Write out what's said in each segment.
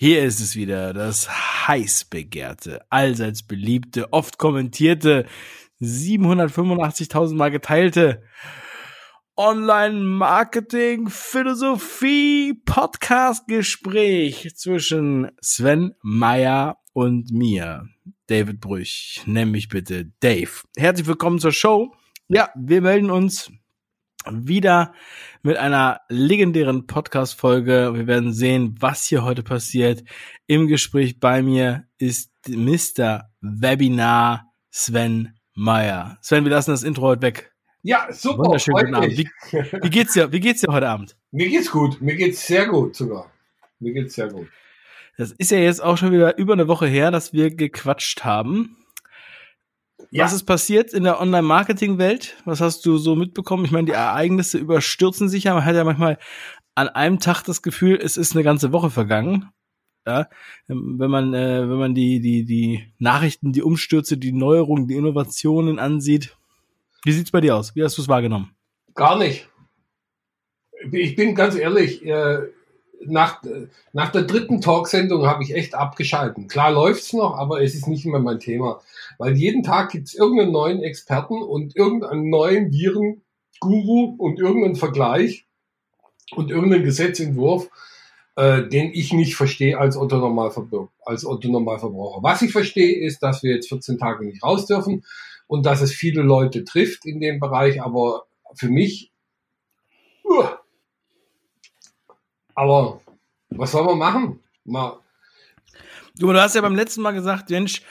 Hier ist es wieder, das heiß begehrte, allseits beliebte, oft kommentierte, 785.000 Mal geteilte Online-Marketing, Philosophie, Podcast-Gespräch zwischen Sven Meyer und mir, David Brüch. Nenn mich bitte Dave. Herzlich willkommen zur Show. Ja, wir melden uns wieder mit einer legendären Podcast-Folge. Wir werden sehen, was hier heute passiert. Im Gespräch bei mir ist Mr. Webinar Sven Meyer. Sven, wir lassen das Intro heute weg. Ja, super. Wunderschönen guten Abend. Wie, wie, geht's dir? Wie geht's dir heute Abend? Mir geht's gut. Mir geht's sehr gut sogar. Mir geht's sehr gut. Das ist ja jetzt auch schon wieder über eine Woche her, dass wir gequatscht haben. Ja. Was ist passiert in der Online-Marketing-Welt? Was hast du so mitbekommen? Ich meine, die Ereignisse überstürzen sich ja. Man hat ja manchmal an einem Tag das Gefühl, es ist eine ganze Woche vergangen. Ja, wenn man, äh, wenn man die, die, die Nachrichten, die Umstürze, die Neuerungen, die Innovationen ansieht. Wie sieht's bei dir aus? Wie hast du es wahrgenommen? Gar nicht. Ich bin ganz ehrlich, äh, nach, nach der dritten Talksendung habe ich echt abgeschalten. Klar läuft's noch, aber es ist nicht mehr mein Thema. Weil jeden Tag gibt's irgendeinen neuen Experten und irgendeinen neuen Viren-Guru und irgendeinen Vergleich und irgendeinen Gesetzentwurf, äh, den ich nicht verstehe als Otto Normalverbraucher. Als Otto Normalverbraucher. Was ich verstehe, ist, dass wir jetzt 14 Tage nicht raus dürfen und dass es viele Leute trifft in dem Bereich, aber für mich uh, aber was soll man machen? Mal. Du, du hast ja beim letzten Mal gesagt, Mensch,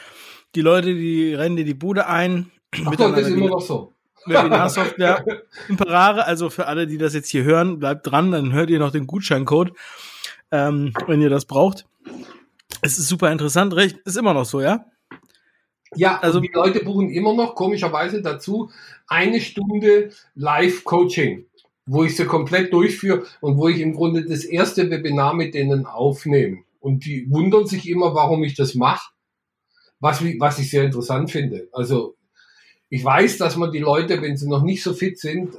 die Leute, die rennen dir die Bude ein. Ach Gott, das ist immer noch so. Webinarsoftware Imperare, also für alle, die das jetzt hier hören, bleibt dran, dann hört ihr noch den Gutscheincode, ähm, wenn ihr das braucht. Es ist super interessant, recht, ist immer noch so, ja? Ja, also die Leute buchen immer noch komischerweise dazu eine Stunde Live-Coaching wo ich sie komplett durchführe und wo ich im Grunde das erste Webinar mit denen aufnehme. Und die wundern sich immer, warum ich das mache, was, was ich sehr interessant finde. Also ich weiß, dass man die Leute, wenn sie noch nicht so fit sind,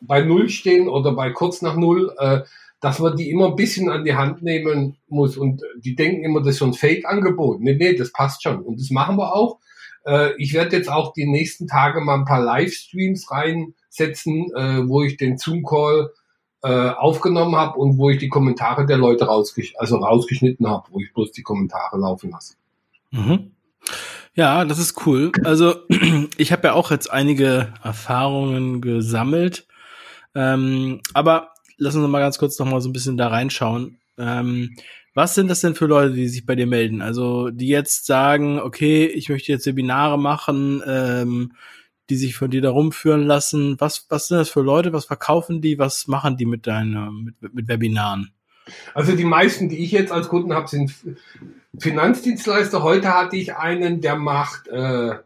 bei Null stehen oder bei kurz nach Null, äh, dass man die immer ein bisschen an die Hand nehmen muss. Und die denken immer, das ist so ein Fake-Angebot. Nee, nee, das passt schon. Und das machen wir auch. Äh, ich werde jetzt auch die nächsten Tage mal ein paar Livestreams rein setzen, äh, wo ich den Zoom-Call äh, aufgenommen habe und wo ich die Kommentare der Leute rausgesch also rausgeschnitten habe, wo ich bloß die Kommentare laufen lasse. Mhm. Ja, das ist cool. Also ich habe ja auch jetzt einige Erfahrungen gesammelt, ähm, aber lass uns mal ganz kurz noch mal so ein bisschen da reinschauen. Ähm, was sind das denn für Leute, die sich bei dir melden? Also die jetzt sagen, okay, ich möchte jetzt Webinare machen, ähm, die sich von dir da rumführen lassen? Was, was sind das für Leute? Was verkaufen die? Was machen die mit deinen, mit, mit Webinaren? Also die meisten, die ich jetzt als Kunden habe, sind Finanzdienstleister. Heute hatte ich einen, der macht äh,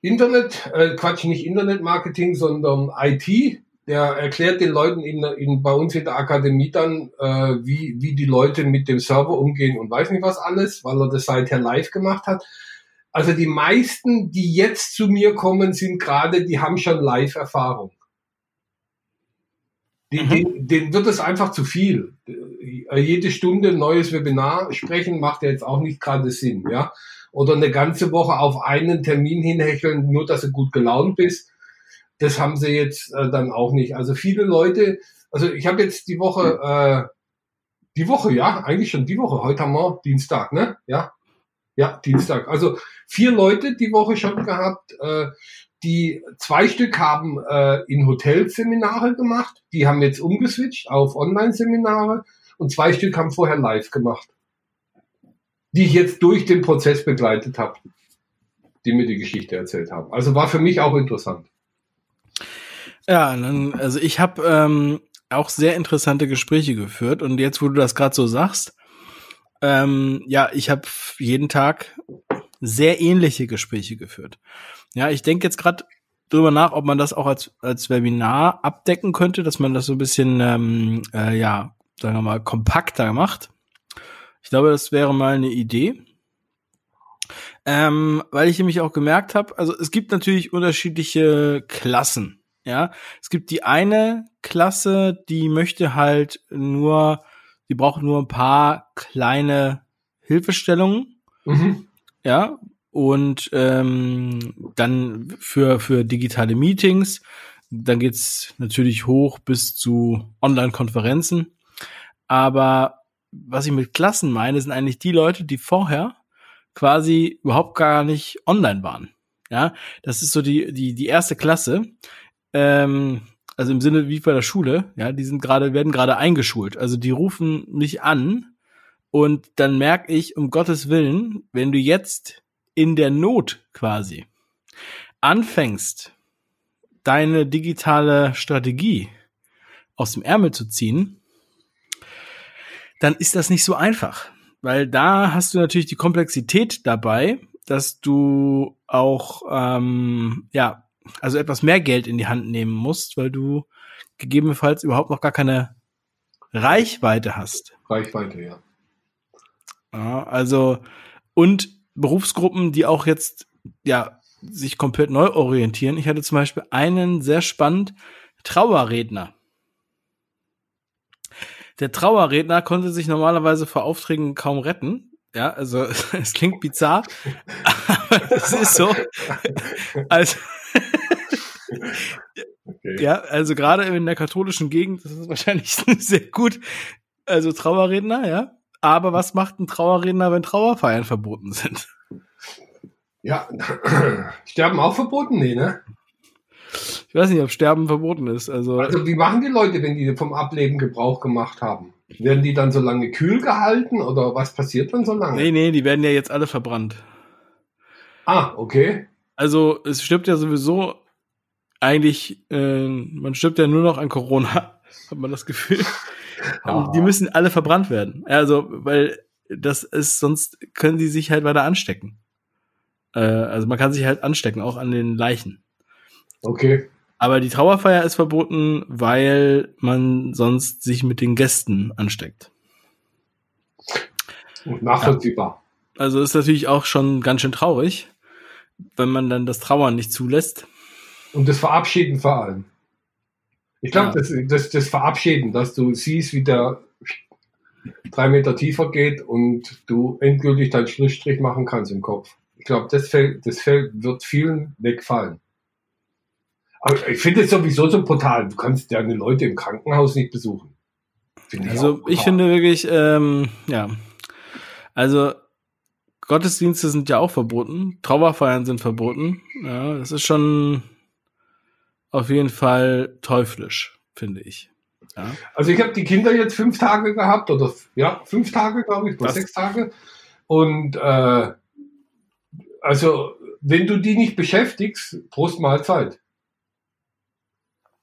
Internet, äh, Quatsch, nicht Internetmarketing, sondern IT. Der erklärt den Leuten in, in, bei uns in der Akademie dann, äh, wie, wie die Leute mit dem Server umgehen und weiß nicht was alles, weil er das seither live gemacht hat. Also die meisten, die jetzt zu mir kommen, sind gerade, die haben schon Live-Erfahrung. Mhm. Denen, denen wird es einfach zu viel. Jede Stunde ein neues Webinar sprechen macht ja jetzt auch nicht gerade Sinn, ja. Oder eine ganze Woche auf einen Termin hinhecheln, nur dass du gut gelaunt bist. Das haben sie jetzt äh, dann auch nicht. Also viele Leute, also ich habe jetzt die Woche, äh, die Woche, ja, eigentlich schon die Woche. Heute haben wir Dienstag, ne? Ja, ja, Dienstag. Also vier Leute die Woche schon gehabt. Äh, die zwei Stück haben äh, in Hotelseminare gemacht. Die haben jetzt umgeswitcht auf Online-Seminare. Und zwei Stück haben vorher live gemacht. Die ich jetzt durch den Prozess begleitet habe. Die mir die Geschichte erzählt haben. Also war für mich auch interessant. Ja, also ich habe ähm, auch sehr interessante Gespräche geführt. Und jetzt, wo du das gerade so sagst, ähm, ja, ich habe jeden Tag sehr ähnliche Gespräche geführt. Ja, ich denke jetzt gerade drüber nach, ob man das auch als, als Webinar abdecken könnte, dass man das so ein bisschen, ähm, äh, ja, sagen wir mal, kompakter macht. Ich glaube, das wäre mal eine Idee. Ähm, weil ich nämlich auch gemerkt habe, also es gibt natürlich unterschiedliche Klassen. Ja, es gibt die eine Klasse, die möchte halt nur die brauchen nur ein paar kleine Hilfestellungen. Mhm. Ja, und ähm, dann für, für digitale Meetings. Dann geht's natürlich hoch bis zu Online-Konferenzen. Aber was ich mit Klassen meine, sind eigentlich die Leute, die vorher quasi überhaupt gar nicht online waren. Ja, das ist so die, die, die erste Klasse. Ähm, also im Sinne wie bei der Schule, ja, die sind gerade, werden gerade eingeschult. Also die rufen mich an und dann merke ich, um Gottes Willen, wenn du jetzt in der Not quasi anfängst, deine digitale Strategie aus dem Ärmel zu ziehen, dann ist das nicht so einfach. Weil da hast du natürlich die Komplexität dabei, dass du auch ähm, ja also etwas mehr Geld in die Hand nehmen musst, weil du gegebenenfalls überhaupt noch gar keine Reichweite hast. Reichweite, ja. ja also und Berufsgruppen, die auch jetzt ja sich komplett neu orientieren. Ich hatte zum Beispiel einen sehr spannend Trauerredner. Der Trauerredner konnte sich normalerweise vor Aufträgen kaum retten. Ja, also es klingt bizarr, aber es ist so. Also okay. ja, also gerade in der katholischen Gegend das ist wahrscheinlich sehr gut. Also Trauerredner, ja. Aber was macht ein Trauerredner, wenn Trauerfeiern verboten sind? Ja, Sterben auch verboten? Nee, ne? Ich weiß nicht, ob Sterben verboten ist. Also, also wie machen die Leute, wenn die vom Ableben Gebrauch gemacht haben? Werden die dann so lange kühl gehalten oder was passiert dann so lange? Nee, nee, die werden ja jetzt alle verbrannt. Ah, okay. Also es stirbt ja sowieso eigentlich, äh, man stirbt ja nur noch an Corona, hat man das Gefühl. Ah. Die müssen alle verbrannt werden. Also, weil das ist, sonst können die sich halt weiter anstecken. Äh, also man kann sich halt anstecken, auch an den Leichen. Okay. Aber die Trauerfeier ist verboten, weil man sonst sich mit den Gästen ansteckt. Nachvollziehbar. Ja. Also ist natürlich auch schon ganz schön traurig, wenn man dann das Trauern nicht zulässt. Und das Verabschieden vor allem. Ich glaube, ja. das, das, das Verabschieden, dass du siehst, wie der drei Meter tiefer geht und du endgültig deinen Schlussstrich machen kannst im Kopf. Ich glaube, das, fällt, das fällt, wird vielen wegfallen. Aber ich finde es sowieso so brutal. Du kannst deine Leute im Krankenhaus nicht besuchen. Find also ich, ich finde wirklich, ähm, ja, also Gottesdienste sind ja auch verboten, Trauerfeiern sind verboten. Ja, das ist schon auf jeden Fall teuflisch, finde ich. Ja. Also ich habe die Kinder jetzt fünf Tage gehabt oder ja fünf Tage glaube ich, oder sechs Tage und äh, also wenn du die nicht beschäftigst, Prost Mahlzeit.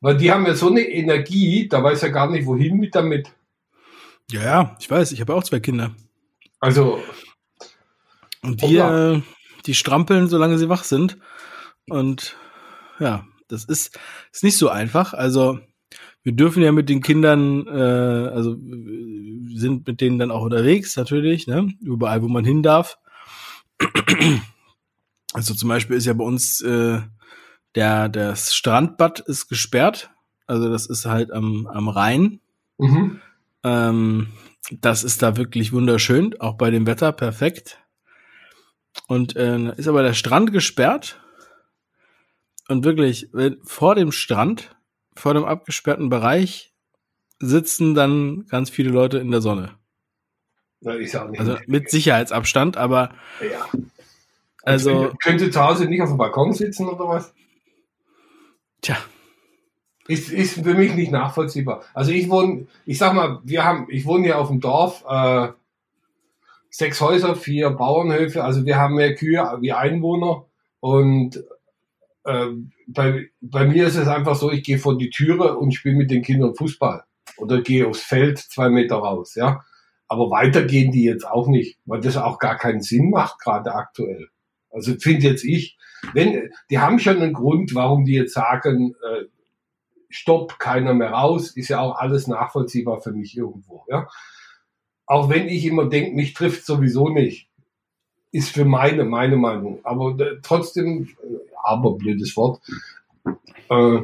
Weil die haben ja so eine Energie, da weiß er gar nicht, wohin mit damit. Ja, ja, ich weiß, ich habe auch zwei Kinder. Also. Und die, äh, die strampeln, solange sie wach sind. Und ja, das ist, ist nicht so einfach. Also, wir dürfen ja mit den Kindern, äh, also sind mit denen dann auch unterwegs, natürlich, ne? Überall, wo man hin darf. Also zum Beispiel ist ja bei uns äh, der, das Strandbad ist gesperrt. Also das ist halt am, am Rhein. Mhm. Ähm, das ist da wirklich wunderschön, auch bei dem Wetter perfekt. Und äh, ist aber der Strand gesperrt. Und wirklich, vor dem Strand, vor dem abgesperrten Bereich, sitzen dann ganz viele Leute in der Sonne. Also mit Sicherheitsabstand, aber ja. Also, also könnte zu Hause nicht auf dem Balkon sitzen oder was? Tja. Ist, ist für mich nicht nachvollziehbar. Also ich wohne, ich sag mal, wir haben, ich wohne hier auf dem Dorf, äh, sechs Häuser, vier Bauernhöfe, also wir haben mehr Kühe wie Einwohner und äh, bei, bei mir ist es einfach so, ich gehe vor die Türe und spiele mit den Kindern Fußball oder gehe aufs Feld zwei Meter raus, ja. Aber weiter gehen die jetzt auch nicht, weil das auch gar keinen Sinn macht, gerade aktuell. Also finde jetzt ich, wenn, die haben schon einen Grund, warum die jetzt sagen, äh, stopp, keiner mehr raus, ist ja auch alles nachvollziehbar für mich irgendwo. Ja? Auch wenn ich immer denke, mich trifft sowieso nicht, ist für meine, meine Meinung. Aber äh, trotzdem, äh, aber blödes Wort, äh,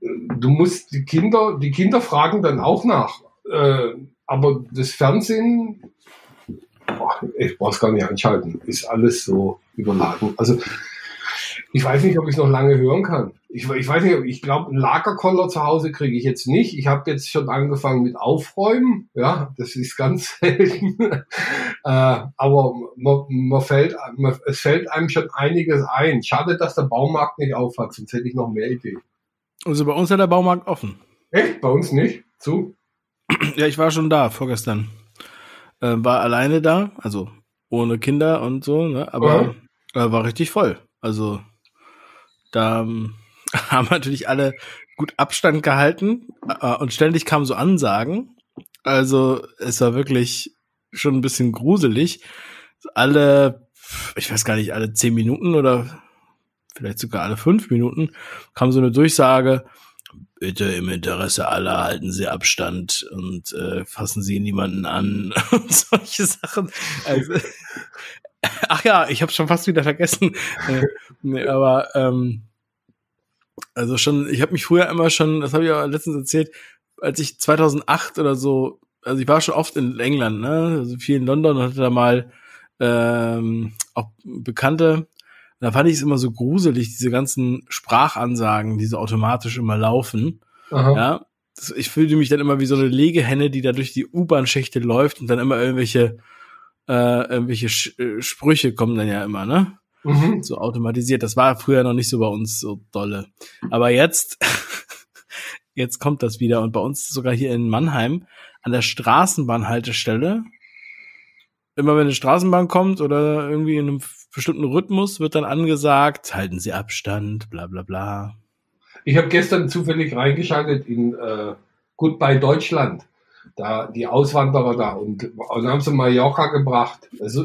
du musst die Kinder, die Kinder fragen dann auch nach. Äh, aber das Fernsehen, ich brauch's gar nicht anschalten, ist alles so überladen. Also ich weiß nicht, ob ich es noch lange hören kann. Ich, ich weiß nicht, ich glaube, einen Lagerkoller zu Hause kriege ich jetzt nicht. Ich habe jetzt schon angefangen mit Aufräumen. Ja, das ist ganz selten. äh, aber man, man fällt, man, es fällt einem schon einiges ein. Schade, dass der Baumarkt nicht aufhat, sonst hätte ich noch mehr Ideen. Also bei uns hat der Baumarkt offen. Echt? Bei uns nicht? Zu? Ja, ich war schon da vorgestern. Äh, war alleine da, also ohne Kinder und so, ne? aber äh, war richtig voll. Also da ähm, haben natürlich alle gut Abstand gehalten äh, und ständig kamen so Ansagen. Also es war wirklich schon ein bisschen gruselig. Alle, ich weiß gar nicht, alle zehn Minuten oder vielleicht sogar alle fünf Minuten kam so eine Durchsage, bitte im Interesse aller halten Sie Abstand und äh, fassen Sie niemanden an und solche Sachen. Also, ach ja, ich habe schon fast wieder vergessen. Äh, nee, aber ähm, also schon, ich habe mich früher immer schon, das habe ich auch letztens erzählt, als ich 2008 oder so, also ich war schon oft in England, ne, also viel in London und hatte da mal ähm, auch Bekannte. Da fand ich es immer so gruselig, diese ganzen Sprachansagen, die so automatisch immer laufen. Aha. Ja, das, ich fühlte mich dann immer wie so eine Legehenne, die da durch die U-Bahn-Schächte läuft und dann immer irgendwelche äh, irgendwelche Sch äh, Sprüche kommen dann ja immer, ne? Mhm. So automatisiert. Das war früher noch nicht so bei uns so dolle. Aber jetzt, jetzt kommt das wieder. Und bei uns sogar hier in Mannheim an der Straßenbahnhaltestelle, immer wenn eine Straßenbahn kommt oder irgendwie in einem bestimmten Rhythmus, wird dann angesagt, halten Sie Abstand, bla bla bla. Ich habe gestern zufällig reingeschaltet in äh, Goodbye Deutschland da die Auswanderer da und, und haben sie Mallorca gebracht. Also,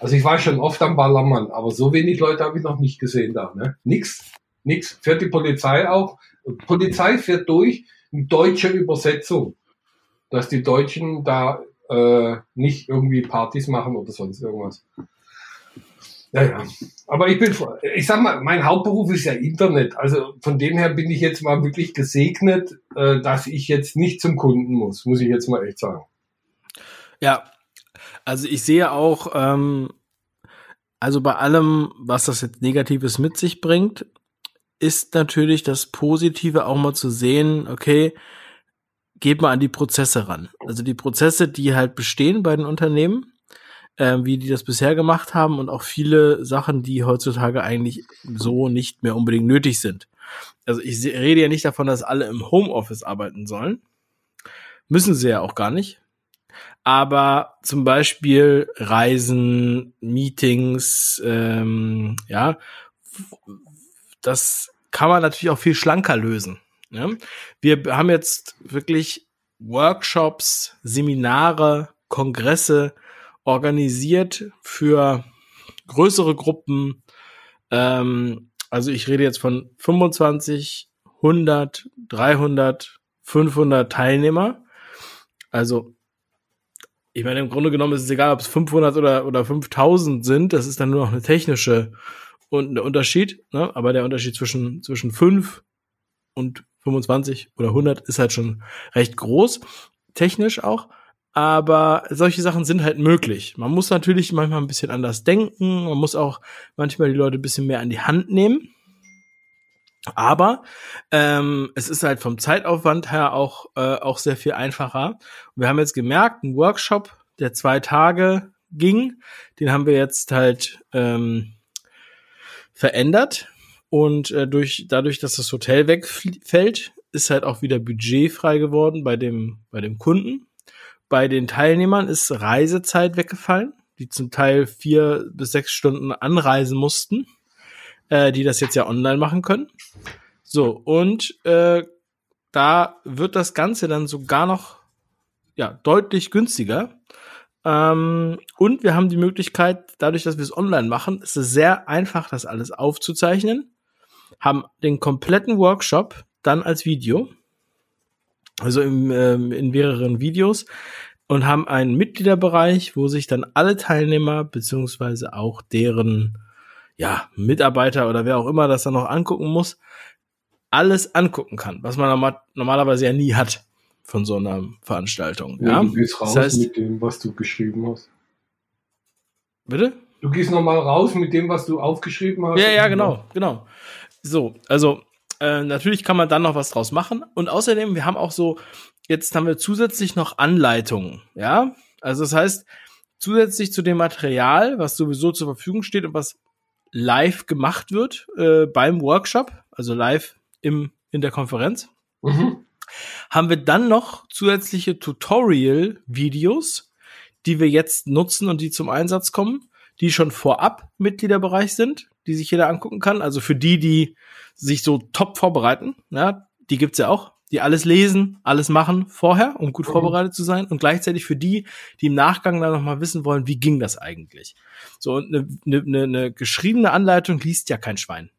also ich war schon oft am Ballermann, aber so wenig Leute habe ich noch nicht gesehen da. Ne? Nix, nix. Fährt die Polizei auch. Polizei fährt durch, eine deutsche Übersetzung, dass die Deutschen da äh, nicht irgendwie Partys machen oder sonst irgendwas. Ja, ja. Aber ich bin, ich sag mal, mein Hauptberuf ist ja Internet. Also von dem her bin ich jetzt mal wirklich gesegnet, äh, dass ich jetzt nicht zum Kunden muss, muss ich jetzt mal echt sagen. Ja, also ich sehe auch, ähm, also bei allem, was das jetzt Negatives mit sich bringt, ist natürlich das Positive auch mal zu sehen, okay, geht mal an die Prozesse ran. Also die Prozesse, die halt bestehen bei den Unternehmen, äh, wie die das bisher gemacht haben und auch viele Sachen, die heutzutage eigentlich so nicht mehr unbedingt nötig sind. Also ich rede ja nicht davon, dass alle im Homeoffice arbeiten sollen. Müssen sie ja auch gar nicht. Aber zum Beispiel Reisen, Meetings, ähm, ja, das kann man natürlich auch viel schlanker lösen. Ne? Wir haben jetzt wirklich Workshops, Seminare, Kongresse organisiert für größere Gruppen. Ähm, also ich rede jetzt von 25, 100, 300, 500 Teilnehmer. Also ich meine, im Grunde genommen ist es egal, ob es 500 oder, oder 5000 sind. Das ist dann nur noch eine technische und der Unterschied. Ne? Aber der Unterschied zwischen, zwischen 5 und 25 oder 100 ist halt schon recht groß. Technisch auch. Aber solche Sachen sind halt möglich. Man muss natürlich manchmal ein bisschen anders denken. Man muss auch manchmal die Leute ein bisschen mehr an die Hand nehmen. Aber ähm, es ist halt vom Zeitaufwand her auch, äh, auch sehr viel einfacher. Wir haben jetzt gemerkt, ein Workshop, der zwei Tage ging, den haben wir jetzt halt ähm, verändert. Und äh, durch, dadurch, dass das Hotel wegfällt, ist halt auch wieder Budget frei geworden bei dem, bei dem Kunden. Bei den Teilnehmern ist Reisezeit weggefallen, die zum Teil vier bis sechs Stunden anreisen mussten, äh, die das jetzt ja online machen können. So, und äh, da wird das Ganze dann sogar noch ja, deutlich günstiger. Ähm, und wir haben die Möglichkeit, dadurch, dass wir es online machen, ist es sehr einfach, das alles aufzuzeichnen. Haben den kompletten Workshop dann als Video also im, ähm, in mehreren Videos und haben einen Mitgliederbereich, wo sich dann alle Teilnehmer beziehungsweise auch deren ja, Mitarbeiter oder wer auch immer das dann noch angucken muss, alles angucken kann, was man normalerweise ja nie hat von so einer Veranstaltung. Ja, ja? Du gehst raus das heißt, mit dem, was du geschrieben hast. Bitte? Du gehst nochmal raus mit dem, was du aufgeschrieben hast. Ja, ja, genau, genau. So, also äh, natürlich kann man dann noch was draus machen. Und außerdem, wir haben auch so, jetzt haben wir zusätzlich noch Anleitungen, ja. Also das heißt, zusätzlich zu dem Material, was sowieso zur Verfügung steht und was live gemacht wird äh, beim Workshop, also live im, in der Konferenz, mhm. haben wir dann noch zusätzliche Tutorial-Videos, die wir jetzt nutzen und die zum Einsatz kommen, die schon vorab Mitgliederbereich sind, die sich jeder angucken kann. Also für die, die sich so top vorbereiten, ja, die gibt's ja auch, die alles lesen, alles machen vorher, um gut mhm. vorbereitet zu sein und gleichzeitig für die, die im Nachgang dann nochmal wissen wollen, wie ging das eigentlich. So, und eine, eine, eine geschriebene Anleitung liest ja kein Schwein.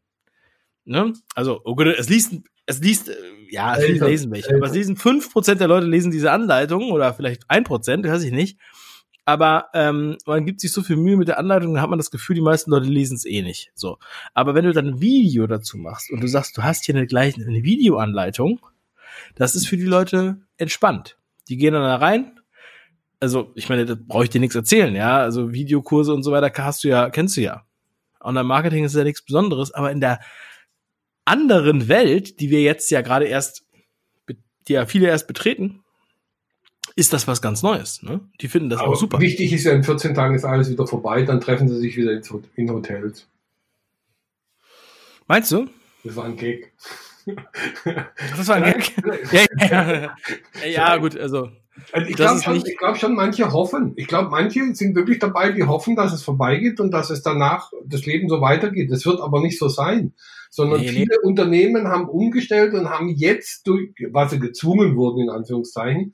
Ne? Also, oh Gott, es liest, es liest, äh, ja, es lesen welche, aber es lesen fünf Prozent der Leute lesen diese Anleitung oder vielleicht ein Prozent, weiß ich nicht. Aber ähm, man gibt sich so viel Mühe mit der Anleitung, dann hat man das Gefühl, die meisten Leute lesen es eh nicht. So. Aber wenn du dann ein Video dazu machst und du sagst, du hast hier eine gleiche eine Videoanleitung, das ist für die Leute entspannt. Die gehen dann da rein. Also, ich meine, da brauche ich dir nichts erzählen, ja. Also Videokurse und so weiter hast du ja, kennst du ja. Online-Marketing ist ja nichts Besonderes, aber in der anderen Welt, die wir jetzt ja gerade erst, die ja viele erst betreten, ist das was ganz Neues. Ne? Die finden das Aber auch super. Wichtig ist ja, in 14 Tagen ist alles wieder vorbei, dann treffen sie sich wieder in Hotels. Meinst du? Das war ein Gag. Das war ein Gag? ja, ja, ja, gut, also. also ich glaube schon, glaub schon, manche hoffen. Ich glaube, manche sind wirklich dabei, die hoffen, dass es vorbeigeht und dass es danach das Leben so weitergeht. Das wird aber nicht so sein. Sondern nee, viele nee. Unternehmen haben umgestellt und haben jetzt, durch, was sie gezwungen wurden, in Anführungszeichen,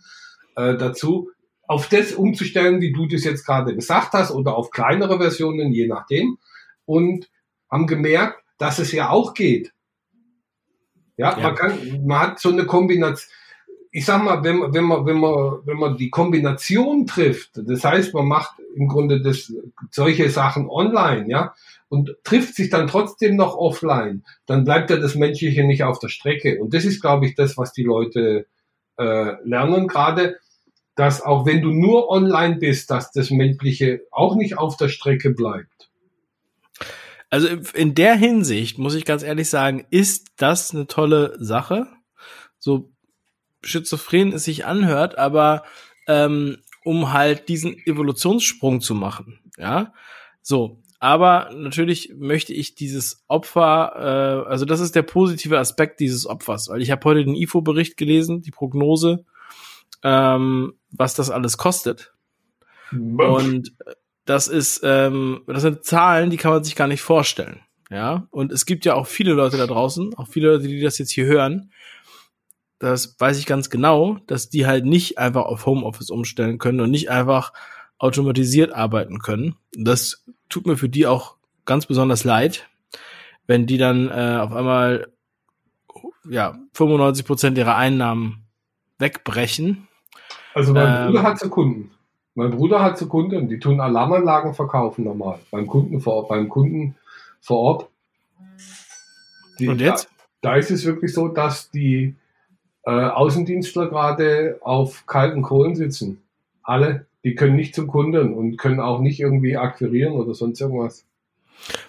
äh, dazu, auf das umzustellen, wie du das jetzt gerade gesagt hast, oder auf kleinere Versionen, je nachdem. Und haben gemerkt, dass es ja auch geht. Ja, ja. man kann, man hat so eine Kombination. Ich sag mal, wenn, wenn man, wenn man, wenn man die Kombination trifft, das heißt, man macht im Grunde das, solche Sachen online, ja, und trifft sich dann trotzdem noch offline, dann bleibt ja das Menschliche nicht auf der Strecke. Und das ist, glaube ich, das, was die Leute äh, lernen gerade dass auch wenn du nur online bist, dass das Menschliche auch nicht auf der Strecke bleibt. Also in der Hinsicht muss ich ganz ehrlich sagen, ist das eine tolle Sache. So schizophren es sich anhört, aber ähm, um halt diesen Evolutionssprung zu machen, ja. So, aber natürlich möchte ich dieses Opfer, äh, also das ist der positive Aspekt dieses Opfers, weil ich habe heute den IFO-Bericht gelesen, die Prognose ähm, was das alles kostet. Und das ist, ähm, das sind Zahlen, die kann man sich gar nicht vorstellen. Ja, und es gibt ja auch viele Leute da draußen, auch viele Leute, die das jetzt hier hören. Das weiß ich ganz genau, dass die halt nicht einfach auf Homeoffice umstellen können und nicht einfach automatisiert arbeiten können. Das tut mir für die auch ganz besonders leid, wenn die dann äh, auf einmal ja 95 Prozent ihrer Einnahmen wegbrechen also mein ähm, Bruder hat zu Kunden. Mein Bruder hat zu Kunden, die tun Alarmanlagen verkaufen normal. Beim Kunden vor, beim Kunden vor Ort. Die, und jetzt? Da, da, ist es wirklich so, dass die äh, Außendienstler gerade auf kalten Kohlen sitzen. Alle, die können nicht zum Kunden und können auch nicht irgendwie akquirieren oder sonst irgendwas.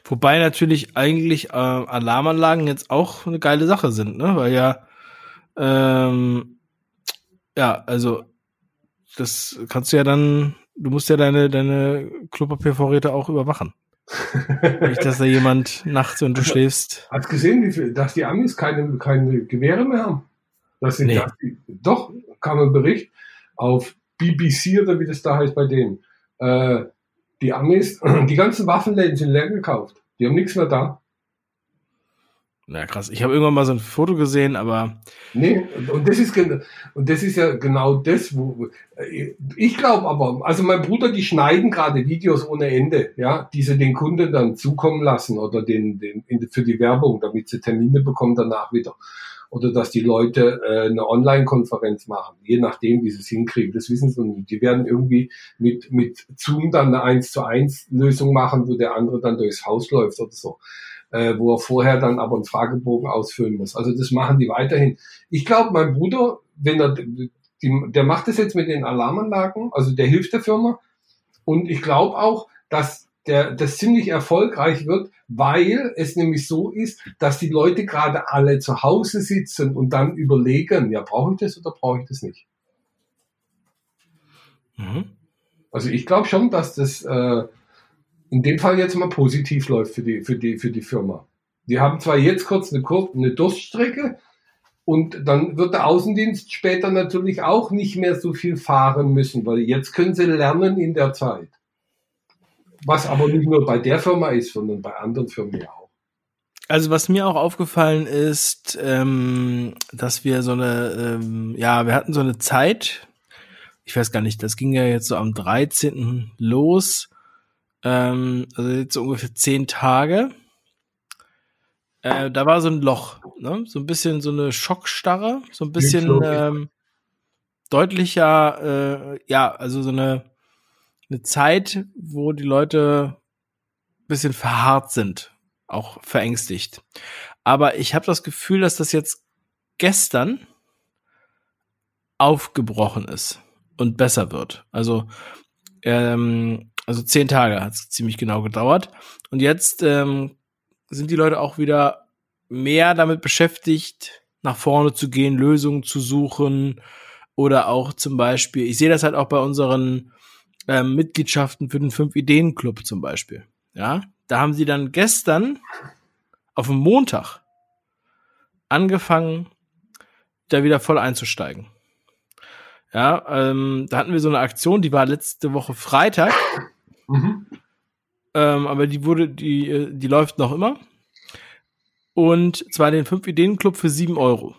Wobei natürlich eigentlich äh, Alarmanlagen jetzt auch eine geile Sache sind, ne? Weil ja, ähm, ja, also das kannst du ja dann, du musst ja deine, deine Klopapiervorräte auch überwachen. Nicht, dass da jemand nachts, wenn du also, schläfst. Hast gesehen, wie viel, dass die Amis keine, keine Gewehre mehr haben? Dass sie, nee. dass die, doch, kam ein Bericht auf BBC oder wie das da heißt bei denen. Äh, die Amis, die ganzen Waffenläden sind leer gekauft. Die haben nichts mehr da. Na krass, ich habe irgendwann mal so ein Foto gesehen, aber. Nee, und das ist, und das ist ja genau das, wo ich glaube aber, also mein Bruder, die schneiden gerade Videos ohne Ende, ja, die sie den Kunden dann zukommen lassen oder den, den für die Werbung, damit sie Termine bekommen danach wieder. Oder dass die Leute äh, eine Online-Konferenz machen, je nachdem, wie sie es hinkriegen. Das wissen sie nicht. Die werden irgendwie mit, mit Zoom dann eine 1 zu 1 Lösung machen, wo der andere dann durchs Haus läuft oder so äh, wo er vorher dann aber einen Fragebogen ausfüllen muss. Also das machen die weiterhin. Ich glaube, mein Bruder, wenn er Die, der macht das jetzt mit den Alarmanlagen, also der hilft der Firma. Und ich glaube auch, dass der, das ziemlich erfolgreich wird, weil es nämlich so ist, dass die Leute gerade alle zu Hause sitzen und dann überlegen, ja, brauche ich das oder brauche ich das nicht? Mhm. Also ich glaube schon, dass das äh, in dem Fall jetzt mal positiv läuft für die, für die, für die Firma. Die haben zwar jetzt kurz eine, eine Durststrecke und dann wird der Außendienst später natürlich auch nicht mehr so viel fahren müssen, weil jetzt können sie lernen in der Zeit. Was aber nicht nur bei der Firma ist, sondern bei anderen Firmen ja auch. Also was mir auch aufgefallen ist, ähm, dass wir so eine, ähm, ja, wir hatten so eine Zeit, ich weiß gar nicht, das ging ja jetzt so am 13. los, ähm, also jetzt so ungefähr zehn Tage. Äh, da war so ein Loch, ne? so ein bisschen so eine Schockstarre, so ein bisschen ähm, deutlicher, äh, ja, also so eine eine Zeit, wo die Leute bisschen verharrt sind, auch verängstigt. Aber ich habe das Gefühl, dass das jetzt gestern aufgebrochen ist und besser wird. Also ähm, also zehn Tage hat es ziemlich genau gedauert. Und jetzt ähm, sind die Leute auch wieder mehr damit beschäftigt, nach vorne zu gehen, Lösungen zu suchen oder auch zum Beispiel, ich sehe das halt auch bei unseren ähm, Mitgliedschaften für den Fünf-Ideen-Club zum Beispiel. Ja, da haben sie dann gestern auf dem Montag angefangen, da wieder voll einzusteigen. Ja, ähm, da hatten wir so eine Aktion, die war letzte Woche Freitag. Mhm. Ähm, aber die wurde, die, äh, die läuft noch immer. Und zwar den fünf Ideen Club für sieben Euro.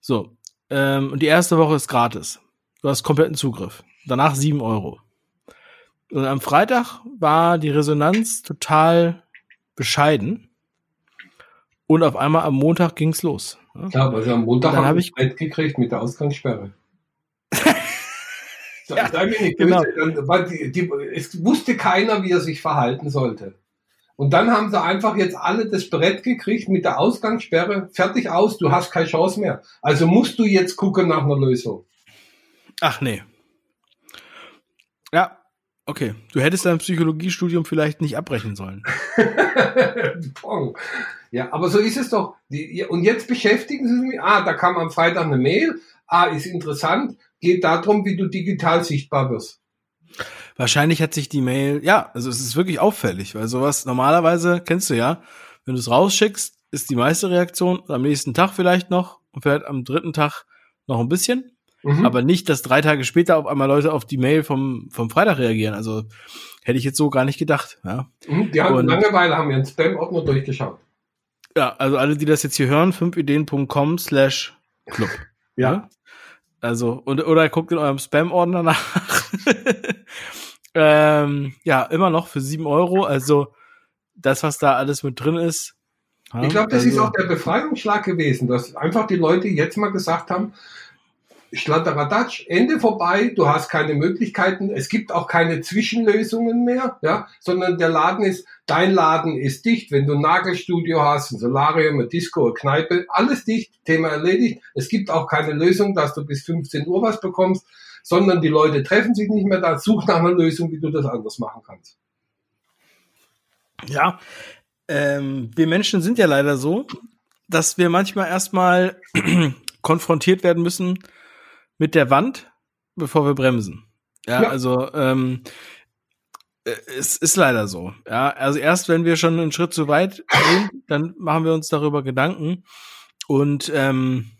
So. Ähm, und die erste Woche ist gratis. Du hast kompletten Zugriff danach sieben Euro. Und am Freitag war die Resonanz total bescheiden. Und auf einmal am Montag ging's los. Ja, weil sie am Montag habe ich Brett gekriegt mit der Ausgangssperre. ja, Sei mir nicht genau. weil die, die, es wusste keiner, wie er sich verhalten sollte. Und dann haben sie einfach jetzt alle das Brett gekriegt mit der Ausgangssperre, fertig aus, du hast keine Chance mehr. Also musst du jetzt gucken nach einer Lösung. Ach nee. Ja, okay. Du hättest dein Psychologiestudium vielleicht nicht abbrechen sollen. ja, aber so ist es doch. und jetzt beschäftigen Sie sich, ah, da kam am Freitag eine Mail, ah, ist interessant, geht darum, wie du digital sichtbar wirst. Wahrscheinlich hat sich die Mail, ja, also es ist wirklich auffällig, weil sowas normalerweise kennst du ja, wenn du es rausschickst, ist die meiste Reaktion am nächsten Tag vielleicht noch und vielleicht am dritten Tag noch ein bisschen. Mhm. Aber nicht, dass drei Tage später auf einmal Leute auf die Mail vom, vom Freitag reagieren. Also hätte ich jetzt so gar nicht gedacht. Ja. Mhm, die haben Und, Langeweile haben ihren Spam-Ordner durchgeschaut. Ja, also alle, die das jetzt hier hören, 5ideen.com slash Club. ja. ja. Also, und, oder guckt in eurem Spam-Ordner nach. ähm, ja, immer noch für sieben Euro. Also, das, was da alles mit drin ist. Ja, ich glaube, das also, ist auch der Befreiungsschlag gewesen, dass einfach die Leute jetzt mal gesagt haben, Schlatteradatsch, Ende vorbei, du hast keine Möglichkeiten, es gibt auch keine Zwischenlösungen mehr, ja, sondern der Laden ist, dein Laden ist dicht, wenn du ein Nagelstudio hast, ein Solarium, ein Disco, eine Kneipe, alles dicht, Thema erledigt. Es gibt auch keine Lösung, dass du bis 15 Uhr was bekommst, sondern die Leute treffen sich nicht mehr da, such nach einer Lösung, wie du das anders machen kannst. Ja, ähm, wir Menschen sind ja leider so, dass wir manchmal erstmal konfrontiert werden müssen mit der Wand, bevor wir bremsen. Ja, ja. also ähm, äh, es ist leider so. Ja, also erst wenn wir schon einen Schritt zu weit gehen, dann machen wir uns darüber Gedanken. Und ähm,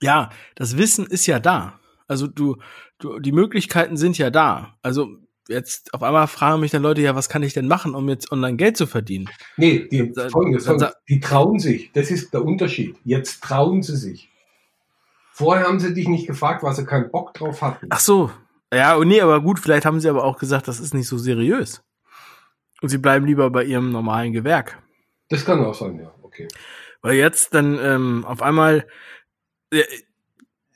ja, das Wissen ist ja da. Also du, du, die Möglichkeiten sind ja da. Also jetzt auf einmal fragen mich dann Leute, ja, was kann ich denn machen, um jetzt online Geld zu verdienen? Nee, die, folgendes, folgendes, die trauen sich. Das ist der Unterschied. Jetzt trauen sie sich. Vorher haben sie dich nicht gefragt, weil sie keinen Bock drauf hatten. Ach so. Ja, oh nee, aber gut, vielleicht haben sie aber auch gesagt, das ist nicht so seriös. Und sie bleiben lieber bei ihrem normalen Gewerk. Das kann auch sein, ja, okay. Weil jetzt dann ähm, auf einmal, äh,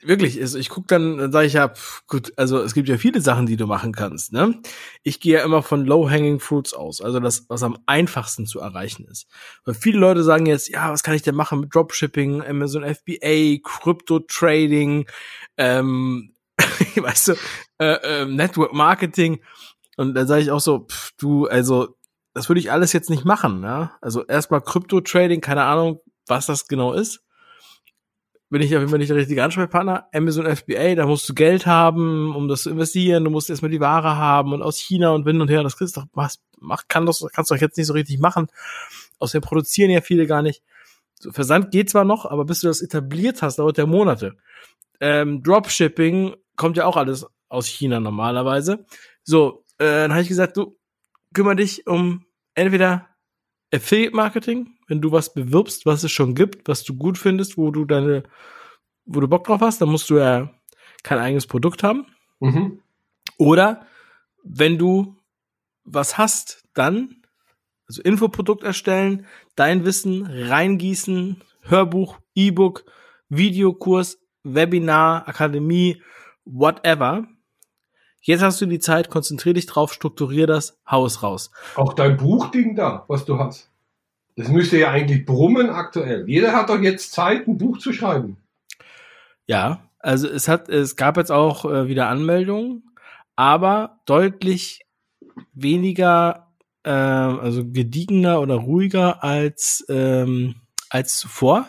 wirklich, also ich guck dann, dann sage ich ja, pff, gut, also es gibt ja viele Sachen, die du machen kannst. Ne? Ich gehe ja immer von Low-Hanging Fruits aus, also das, was am einfachsten zu erreichen ist. Weil viele Leute sagen jetzt, ja, was kann ich denn machen mit Dropshipping, Amazon FBA, Crypto Trading, ähm, weißt du, äh, äh, Network Marketing. Und da sage ich auch so, pff, du, also das würde ich alles jetzt nicht machen. Ne? Also erstmal Crypto Trading, keine Ahnung, was das genau ist bin ich jeden Fall nicht der richtige Ansprechpartner. Amazon FBA, da musst du Geld haben, um das zu investieren. Du musst erstmal die Ware haben und aus China und hin und her. Das kriegst du doch, was, mach, kann das, kannst du doch jetzt nicht so richtig machen. Außerdem produzieren ja viele gar nicht. So, Versand geht zwar noch, aber bis du das etabliert hast, dauert ja Monate. Ähm, Dropshipping kommt ja auch alles aus China normalerweise. So, äh, dann habe ich gesagt, du kümmere dich um entweder Affiliate Marketing, wenn du was bewirbst, was es schon gibt, was du gut findest, wo du deine, wo du Bock drauf hast, dann musst du ja kein eigenes Produkt haben. Mhm. Oder wenn du was hast, dann, also Infoprodukt erstellen, dein Wissen reingießen, Hörbuch, E-Book, Videokurs, Webinar, Akademie, whatever. Jetzt hast du die Zeit, konzentrier dich drauf, strukturier das Haus raus. Auch dein Buchding da, was du hast. Das müsste ja eigentlich brummen aktuell. Jeder hat doch jetzt Zeit, ein Buch zu schreiben. Ja, also es hat, es gab jetzt auch äh, wieder Anmeldungen, aber deutlich weniger, äh, also gediegener oder ruhiger als ähm, als zuvor.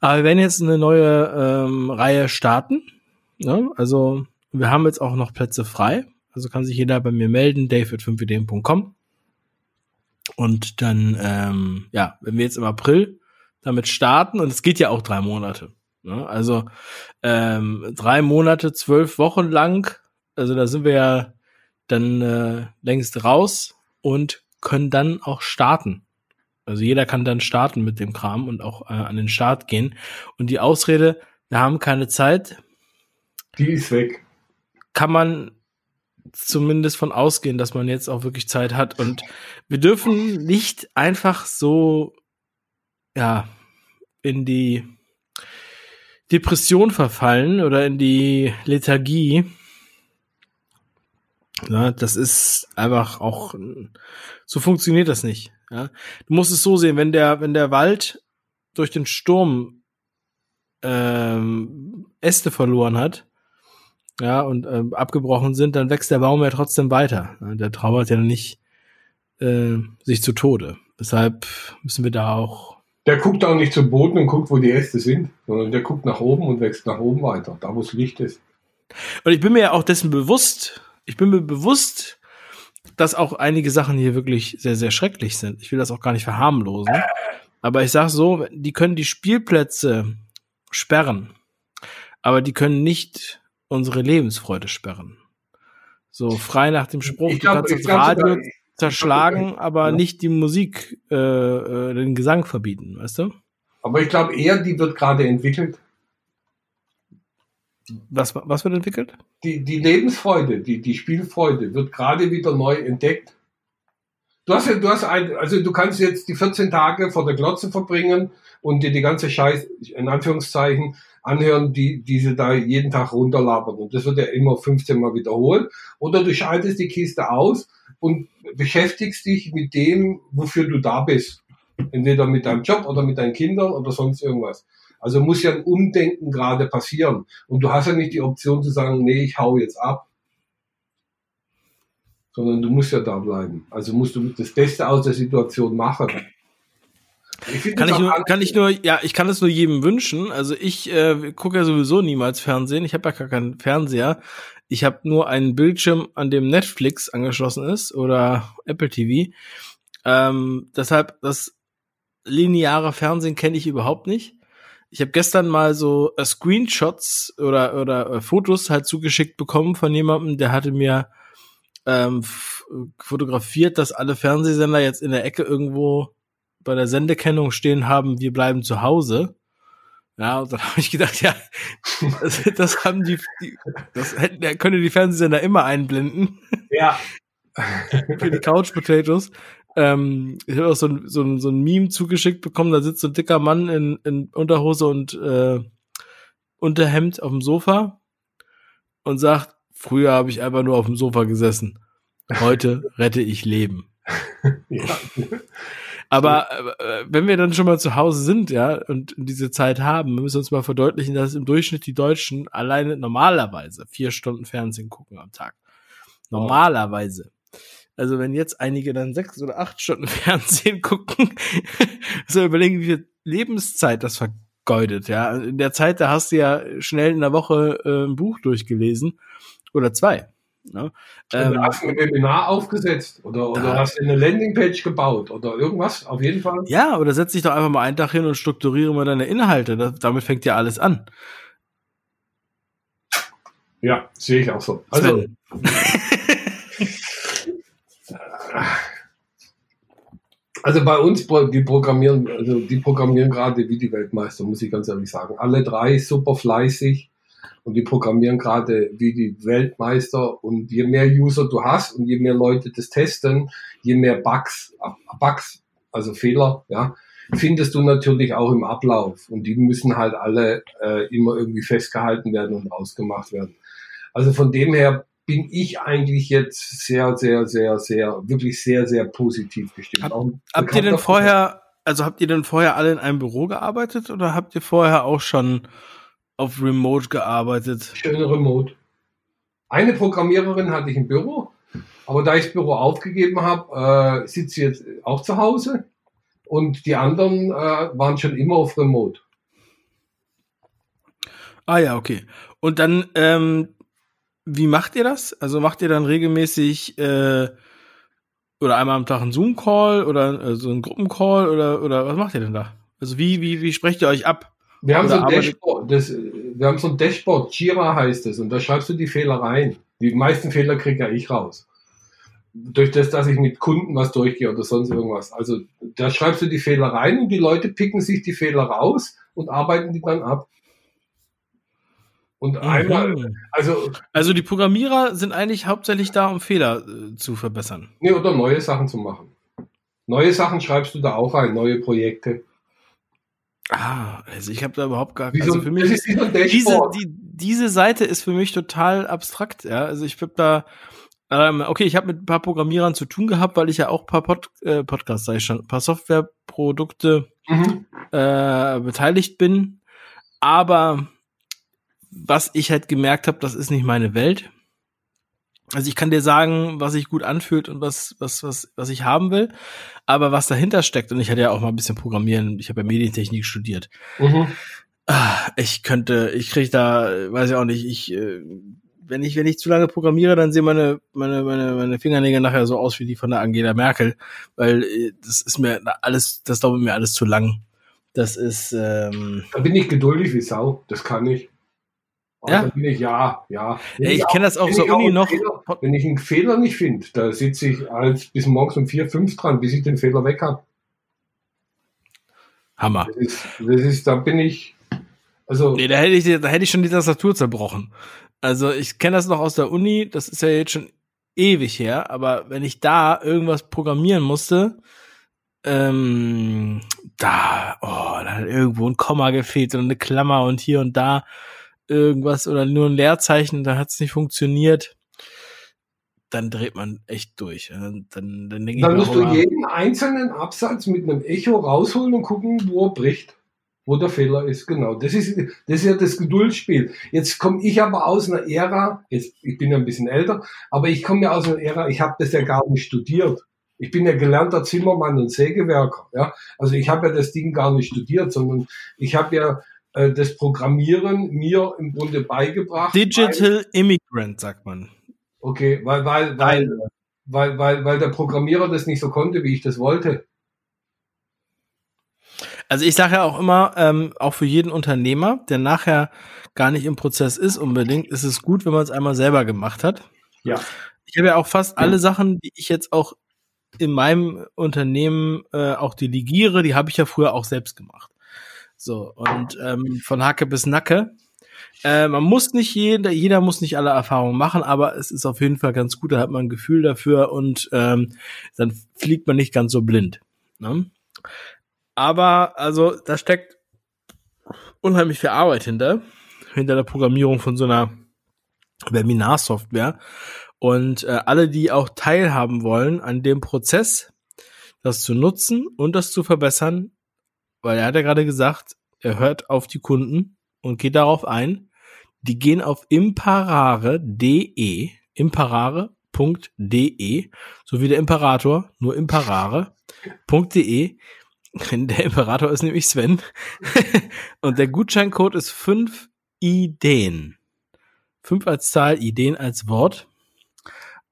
Aber wir werden jetzt eine neue ähm, Reihe starten. Ne? Also wir haben jetzt auch noch Plätze frei. Also kann sich jeder bei mir melden, david5ideen.com. Und dann, ähm, ja, wenn wir jetzt im April damit starten, und es geht ja auch drei Monate. Ne? Also ähm, drei Monate, zwölf Wochen lang, also da sind wir ja dann äh, längst raus und können dann auch starten. Also jeder kann dann starten mit dem Kram und auch äh, an den Start gehen. Und die Ausrede, wir haben keine Zeit. Die ist weg kann man zumindest von ausgehen, dass man jetzt auch wirklich Zeit hat. Und wir dürfen nicht einfach so, ja, in die Depression verfallen oder in die Lethargie. Ja, das ist einfach auch, so funktioniert das nicht. Ja. Du musst es so sehen, wenn der, wenn der Wald durch den Sturm ähm, Äste verloren hat, ja, und äh, abgebrochen sind, dann wächst der Baum ja trotzdem weiter. Der trauert ja nicht äh, sich zu Tode. Deshalb müssen wir da auch. Der guckt auch nicht zum Boden und guckt, wo die Äste sind, sondern der guckt nach oben und wächst nach oben weiter, da wo es Licht ist. Und ich bin mir ja auch dessen bewusst, ich bin mir bewusst, dass auch einige Sachen hier wirklich sehr, sehr schrecklich sind. Ich will das auch gar nicht verharmlosen. Aber ich sag so, die können die Spielplätze sperren, aber die können nicht unsere Lebensfreude sperren. So frei nach dem Spruch, glaub, du kannst das Radio sogar, zerschlagen, glaub, aber ja. nicht die Musik, äh, äh, den Gesang verbieten, weißt du? Aber ich glaube eher, die wird gerade entwickelt. Was, was wird entwickelt? Die, die Lebensfreude, die, die Spielfreude wird gerade wieder neu entdeckt. Du hast du hast ein, also du kannst jetzt die 14 Tage vor der Glotze verbringen und dir die ganze Scheiß, in Anführungszeichen, anhören, die diese da jeden Tag runterlabern. Und das wird ja immer 15 Mal wiederholt. Oder du schaltest die Kiste aus und beschäftigst dich mit dem, wofür du da bist. Entweder mit deinem Job oder mit deinen Kindern oder sonst irgendwas. Also muss ja ein Umdenken gerade passieren. Und du hast ja nicht die Option zu sagen, nee, ich hau jetzt ab. Sondern du musst ja da bleiben. Also musst du das Beste aus der Situation machen. Ich kann ich nur, kann ich nur, ja, ich kann es nur jedem wünschen. Also ich äh, gucke ja sowieso niemals Fernsehen. Ich habe ja gar keinen Fernseher. Ich habe nur einen Bildschirm, an dem Netflix angeschlossen ist oder Apple TV. Ähm, deshalb das lineare Fernsehen kenne ich überhaupt nicht. Ich habe gestern mal so äh, Screenshots oder oder äh, Fotos halt zugeschickt bekommen von jemandem, der hatte mir ähm, fotografiert, dass alle Fernsehsender jetzt in der Ecke irgendwo bei der Sendekennung stehen haben, wir bleiben zu Hause. Ja, und dann habe ich gedacht, ja, das, das haben die, die das hätten, können die Fernsehsender immer einblenden. Ja. Für die Couch Potatoes. Ähm, ich habe auch so ein, so, ein, so ein Meme zugeschickt bekommen, da sitzt so ein dicker Mann in, in Unterhose und, äh, Unterhemd auf dem Sofa und sagt, früher habe ich einfach nur auf dem Sofa gesessen. Heute rette ich Leben. ja. Aber äh, wenn wir dann schon mal zu Hause sind, ja, und diese Zeit haben, müssen wir uns mal verdeutlichen, dass im Durchschnitt die Deutschen alleine normalerweise vier Stunden Fernsehen gucken am Tag. Normalerweise. Also wenn jetzt einige dann sechs oder acht Stunden Fernsehen gucken, so überlegen, wie viel Lebenszeit das vergeudet, ja. In der Zeit, da hast du ja schnell in der Woche äh, ein Buch durchgelesen oder zwei. Ne? Ähm, hast du ein Webinar aufgesetzt oder, oder hast du eine Landingpage gebaut oder irgendwas, auf jeden Fall. Ja, oder setz dich doch einfach mal einen Tag hin und strukturiere mal deine Inhalte. Das, damit fängt ja alles an. Ja, sehe ich auch so. Also, also bei uns, die programmieren, also die programmieren gerade wie die Weltmeister, muss ich ganz ehrlich sagen. Alle drei super fleißig und die programmieren gerade wie die Weltmeister und je mehr User du hast und je mehr Leute das testen, je mehr Bugs, Bugs, also Fehler, ja, findest du natürlich auch im Ablauf und die müssen halt alle äh, immer irgendwie festgehalten werden und ausgemacht werden. Also von dem her bin ich eigentlich jetzt sehr, sehr, sehr, sehr, wirklich sehr, sehr positiv gestimmt. Hab, habt ihr denn vorher, also habt ihr denn vorher alle in einem Büro gearbeitet oder habt ihr vorher auch schon auf Remote gearbeitet? Schöne Remote. Eine Programmiererin hatte ich im Büro, aber da ich das Büro aufgegeben habe, äh, sitze ich jetzt auch zu Hause und die anderen äh, waren schon immer auf Remote. Ah ja, okay. Und dann, ähm, wie macht ihr das? Also macht ihr dann regelmäßig äh, oder einmal am Tag einen Zoom-Call oder äh, so einen Gruppencall oder, oder was macht ihr denn da? Also wie, wie, wie sprecht ihr euch ab? Wir haben, so ein Dashboard, das, wir haben so ein Dashboard, Jira heißt es, und da schreibst du die Fehler rein. Die meisten Fehler kriege ja ich raus. Durch das, dass ich mit Kunden was durchgehe oder sonst irgendwas. Also da schreibst du die Fehler rein und die Leute picken sich die Fehler raus und arbeiten die dann ab. Und einmal, also. Also die Programmierer sind eigentlich hauptsächlich da, um Fehler äh, zu verbessern. Nee, oder neue Sachen zu machen. Neue Sachen schreibst du da auch rein, neue Projekte. Ah, also ich habe da überhaupt gar keine. Also für mich ist diese, die, diese Seite ist für mich total abstrakt. Ja, also ich habe da ähm, okay, ich habe mit ein paar Programmierern zu tun gehabt, weil ich ja auch ein paar Pod, äh, Podcasts, sag ich schon, ein paar Softwareprodukte mhm. äh, beteiligt bin. Aber was ich halt gemerkt habe, das ist nicht meine Welt. Also ich kann dir sagen, was sich gut anfühlt und was, was, was, was ich haben will, aber was dahinter steckt, und ich hatte ja auch mal ein bisschen Programmieren, ich habe ja Medientechnik studiert. Mhm. Ah, ich könnte, ich kriege da, weiß ich auch nicht, ich, äh, wenn ich, wenn ich zu lange programmiere, dann sehen meine, meine, meine, meine Fingernägel nachher so aus wie die von der Angela Merkel, weil äh, das ist mir alles, das dauert mir alles zu lang. Das ist. Ähm, da bin ich geduldig wie Sau, das kann ich. Ja? Ich, ja, ja. ja ich, kenne das auch so Uni noch. Fehler, wenn ich einen Fehler nicht finde, da sitze ich als bis morgens um vier, fünf dran, bis ich den Fehler weg habe. Hammer. Das ist, das ist, da bin ich, also. Nee, da hätte ich, da hätte ich schon die Tastatur zerbrochen. Also ich kenne das noch aus der Uni, das ist ja jetzt schon ewig her, aber wenn ich da irgendwas programmieren musste, ähm, da, oh, da hat irgendwo ein Komma gefehlt und eine Klammer und hier und da irgendwas oder nur ein Leerzeichen, da hat es nicht funktioniert, dann dreht man echt durch. Dann, dann, dann, dann musst du jeden einzelnen Absatz mit einem Echo rausholen und gucken, wo er bricht, wo der Fehler ist. Genau, das ist, das ist ja das Geduldsspiel. Jetzt komme ich aber aus einer Ära, jetzt, ich bin ja ein bisschen älter, aber ich komme ja aus einer Ära, ich habe das ja gar nicht studiert. Ich bin ja gelernter Zimmermann und Sägewerker. Ja? Also ich habe ja das Ding gar nicht studiert, sondern ich habe ja äh, das Programmieren mir im Grunde beigebracht. Digital weil, Immigrant, sagt man. Okay, weil, weil, weil, weil, weil, weil der Programmierer das nicht so konnte, wie ich das wollte. Also ich sage ja auch immer, ähm, auch für jeden Unternehmer, der nachher gar nicht im Prozess ist unbedingt, ist es gut, wenn man es einmal selber gemacht hat. Ja. Ich habe ja auch fast alle Sachen, die ich jetzt auch in meinem Unternehmen äh, auch delegiere, die habe ich ja früher auch selbst gemacht. So, und ähm, von Hacke bis Nacke. Äh, man muss nicht jeder, jeder muss nicht alle Erfahrungen machen, aber es ist auf jeden Fall ganz gut, da hat man ein Gefühl dafür und ähm, dann fliegt man nicht ganz so blind. Ne? Aber also da steckt unheimlich viel Arbeit hinter. hinter der Programmierung von so einer Webinar-Software. Und äh, alle, die auch teilhaben wollen an dem Prozess, das zu nutzen und das zu verbessern, weil er hat ja gerade gesagt, er hört auf die Kunden und geht darauf ein. Die gehen auf imparare.de, imparare.de, so wie der Imperator, nur imparare.de. Der Imperator ist nämlich Sven. und der Gutscheincode ist 5 Ideen. 5 als Zahl, Ideen als Wort.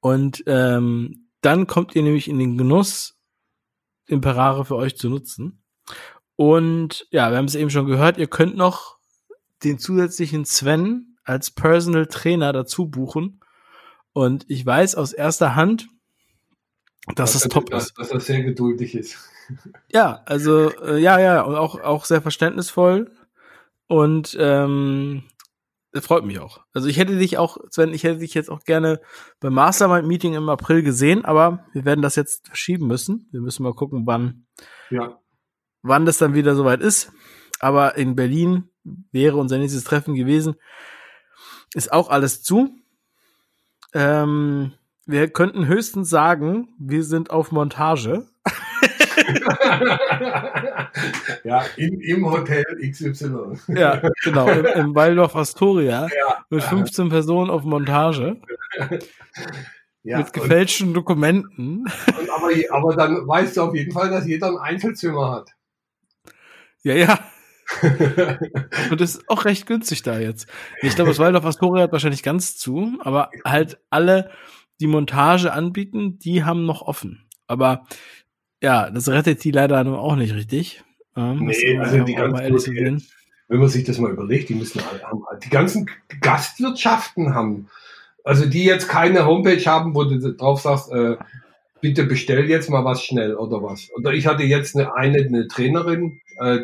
Und ähm, dann kommt ihr nämlich in den Genuss, Imperare für euch zu nutzen. Und ja, wir haben es eben schon gehört, ihr könnt noch den zusätzlichen Sven als Personal Trainer dazu buchen. Und ich weiß aus erster Hand, dass es top ist. Dass er sehr geduldig ist. Ja, also äh, ja, ja, und auch, auch sehr verständnisvoll. Und ähm, das freut mich auch. Also ich hätte dich auch, Sven, ich hätte dich jetzt auch gerne beim Mastermind-Meeting im April gesehen, aber wir werden das jetzt verschieben müssen. Wir müssen mal gucken, wann, ja. Wann das dann wieder soweit ist. Aber in Berlin wäre unser nächstes Treffen gewesen. Ist auch alles zu. Ähm, wir könnten höchstens sagen, wir sind auf Montage. ja, in, im Hotel XY. ja, genau, im, im Waldorf Astoria ja. mit 15 Personen auf Montage. Ja, mit gefälschten und, Dokumenten. Und aber, aber dann weißt du auf jeden Fall, dass jeder ein Einzelzimmer hat. Ja, ja. und das ist auch recht günstig da jetzt. Ich glaube, das Waldorf Astoria hat wahrscheinlich ganz zu, aber halt alle, die Montage anbieten, die haben noch offen. Aber ja, das rettet die leider nur auch nicht richtig. Ähm, nee, also die ganzen, wenn man sich das mal überlegt, die müssen alle haben, die ganzen Gastwirtschaften haben, also die jetzt keine Homepage haben, wo du drauf sagst, äh, bitte bestell jetzt mal was schnell oder was. Oder ich hatte jetzt eine, eine, eine Trainerin, äh,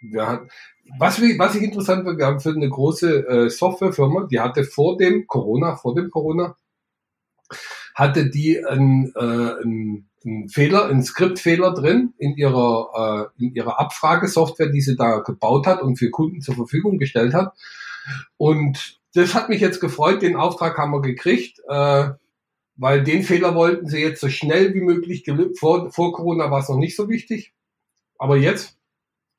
wir hatten, was, was ich interessant war, wir haben für eine große äh, Softwarefirma, die hatte vor dem Corona, vor dem Corona, hatte die ein, äh, ein ein Fehler, ein Skriptfehler drin in ihrer, äh, in ihrer Abfragesoftware, die sie da gebaut hat und für Kunden zur Verfügung gestellt hat. Und das hat mich jetzt gefreut, den Auftrag haben wir gekriegt, äh, weil den Fehler wollten sie jetzt so schnell wie möglich vor, vor Corona war es noch nicht so wichtig. Aber jetzt,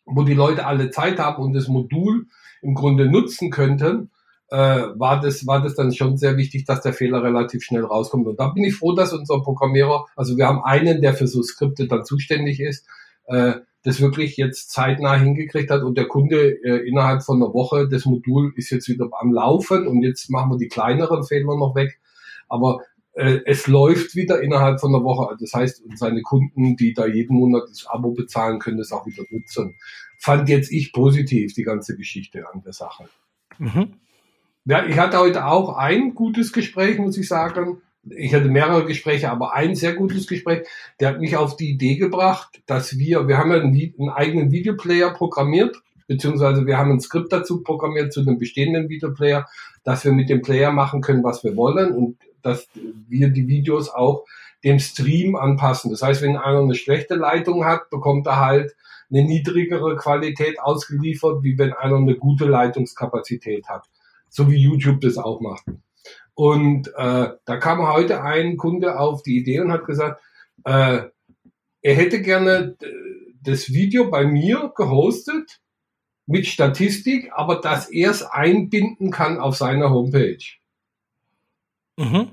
wo die Leute alle Zeit haben und das Modul im Grunde nutzen könnten, äh, war, das, war das dann schon sehr wichtig, dass der Fehler relativ schnell rauskommt. Und da bin ich froh, dass unser Programmierer, also wir haben einen, der für so Skripte dann zuständig ist, äh, das wirklich jetzt zeitnah hingekriegt hat und der Kunde äh, innerhalb von einer Woche, das Modul ist jetzt wieder am Laufen und jetzt machen wir die kleineren Fehler noch weg. Aber äh, es läuft wieder innerhalb von einer Woche. Das heißt, seine Kunden, die da jeden Monat das Abo bezahlen, können das auch wieder nutzen. Fand jetzt ich positiv die ganze Geschichte an der Sache. Mhm. Ja, ich hatte heute auch ein gutes Gespräch, muss ich sagen. Ich hatte mehrere Gespräche, aber ein sehr gutes Gespräch. Der hat mich auf die Idee gebracht, dass wir, wir haben ja einen, einen eigenen Videoplayer programmiert, beziehungsweise wir haben ein Skript dazu programmiert zu dem bestehenden Videoplayer, dass wir mit dem Player machen können, was wir wollen und dass wir die Videos auch dem Stream anpassen. Das heißt, wenn einer eine schlechte Leitung hat, bekommt er halt eine niedrigere Qualität ausgeliefert, wie wenn einer eine gute Leitungskapazität hat so wie YouTube das auch macht. Und äh, da kam heute ein Kunde auf die Idee und hat gesagt, äh, er hätte gerne das Video bei mir gehostet mit Statistik, aber dass er es einbinden kann auf seiner Homepage. Mhm.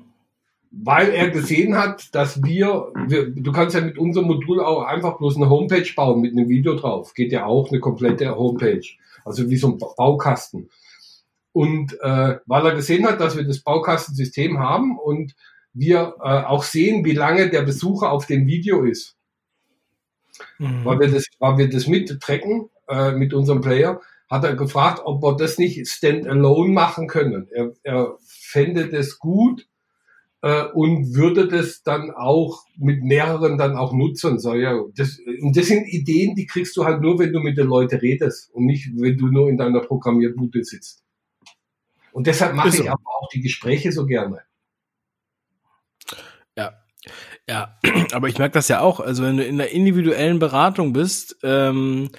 Weil er gesehen hat, dass wir, wir, du kannst ja mit unserem Modul auch einfach bloß eine Homepage bauen mit einem Video drauf. Geht ja auch eine komplette Homepage. Also wie so ein Baukasten. Und äh, weil er gesehen hat, dass wir das Baukastensystem haben und wir äh, auch sehen, wie lange der Besucher auf dem Video ist, mhm. weil wir das, weil wir das mittracken äh, mit unserem Player, hat er gefragt, ob wir das nicht standalone machen können. Er, er fände das gut äh, und würde das dann auch mit mehreren dann auch nutzen. So, ja, das, und das sind Ideen, die kriegst du halt nur, wenn du mit den Leuten redest und nicht, wenn du nur in deiner Programmierbude sitzt. Und deshalb mache so. ich aber auch die Gespräche so gerne. Ja, ja, aber ich merke das ja auch. Also wenn du in der individuellen Beratung bist, ähm,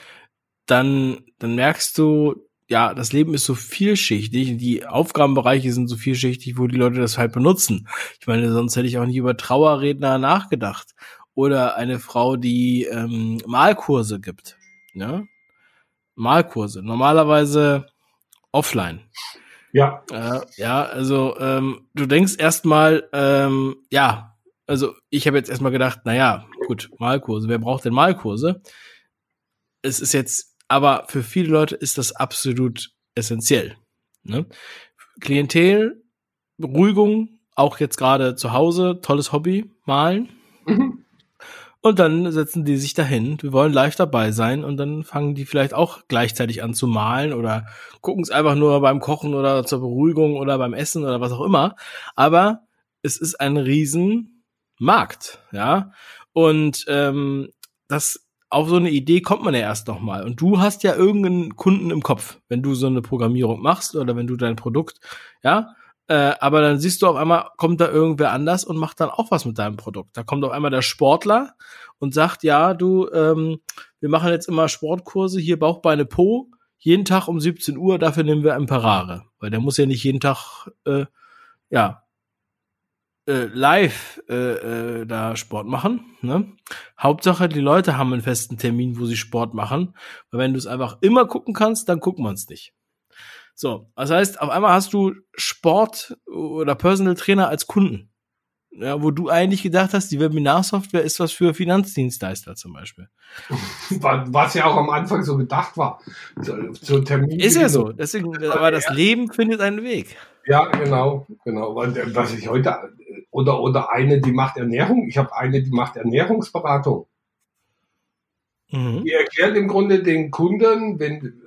dann, dann merkst du, ja, das Leben ist so vielschichtig, die Aufgabenbereiche sind so vielschichtig, wo die Leute das halt benutzen. Ich meine, sonst hätte ich auch nicht über Trauerredner nachgedacht. Oder eine Frau, die ähm, Malkurse gibt. Ja? Malkurse. Normalerweise offline. Ja. Äh, ja, also ähm, du denkst erstmal, ähm, ja, also ich habe jetzt erstmal gedacht, naja, gut, Malkurse, wer braucht denn Malkurse? Es ist jetzt, aber für viele Leute ist das absolut essentiell. Ne? Klientel, Beruhigung, auch jetzt gerade zu Hause, tolles Hobby, malen. Mhm. Und dann setzen die sich dahin, wir wollen live dabei sein und dann fangen die vielleicht auch gleichzeitig an zu malen oder gucken es einfach nur beim Kochen oder zur Beruhigung oder beim Essen oder was auch immer. Aber es ist ein Riesenmarkt, ja. Und ähm, das auf so eine Idee kommt man ja erst noch mal. Und du hast ja irgendeinen Kunden im Kopf, wenn du so eine Programmierung machst oder wenn du dein Produkt, ja, äh, aber dann siehst du auf einmal, kommt da irgendwer anders und macht dann auch was mit deinem Produkt. Da kommt auf einmal der Sportler und sagt, ja, du, ähm, wir machen jetzt immer Sportkurse, hier Bauchbeine Po, jeden Tag um 17 Uhr, dafür nehmen wir Imperare. Weil der muss ja nicht jeden Tag, äh, ja, äh, live äh, äh, da Sport machen. Ne? Hauptsache, die Leute haben einen festen Termin, wo sie Sport machen. Weil wenn du es einfach immer gucken kannst, dann guckt man es nicht. So, das heißt, auf einmal hast du Sport oder Personal Trainer als Kunden. Ja, wo du eigentlich gedacht hast, die Webinarsoftware ist was für Finanzdienstleister zum Beispiel. Was ja auch am Anfang so gedacht war. So, so Termin ist ja so. Deswegen, aber das Leben findet einen Weg. Ja, genau, genau. Was ich heute oder oder eine, die macht Ernährung. Ich habe eine, die macht Ernährungsberatung. Mhm. Die erklärt im Grunde den Kunden, wenn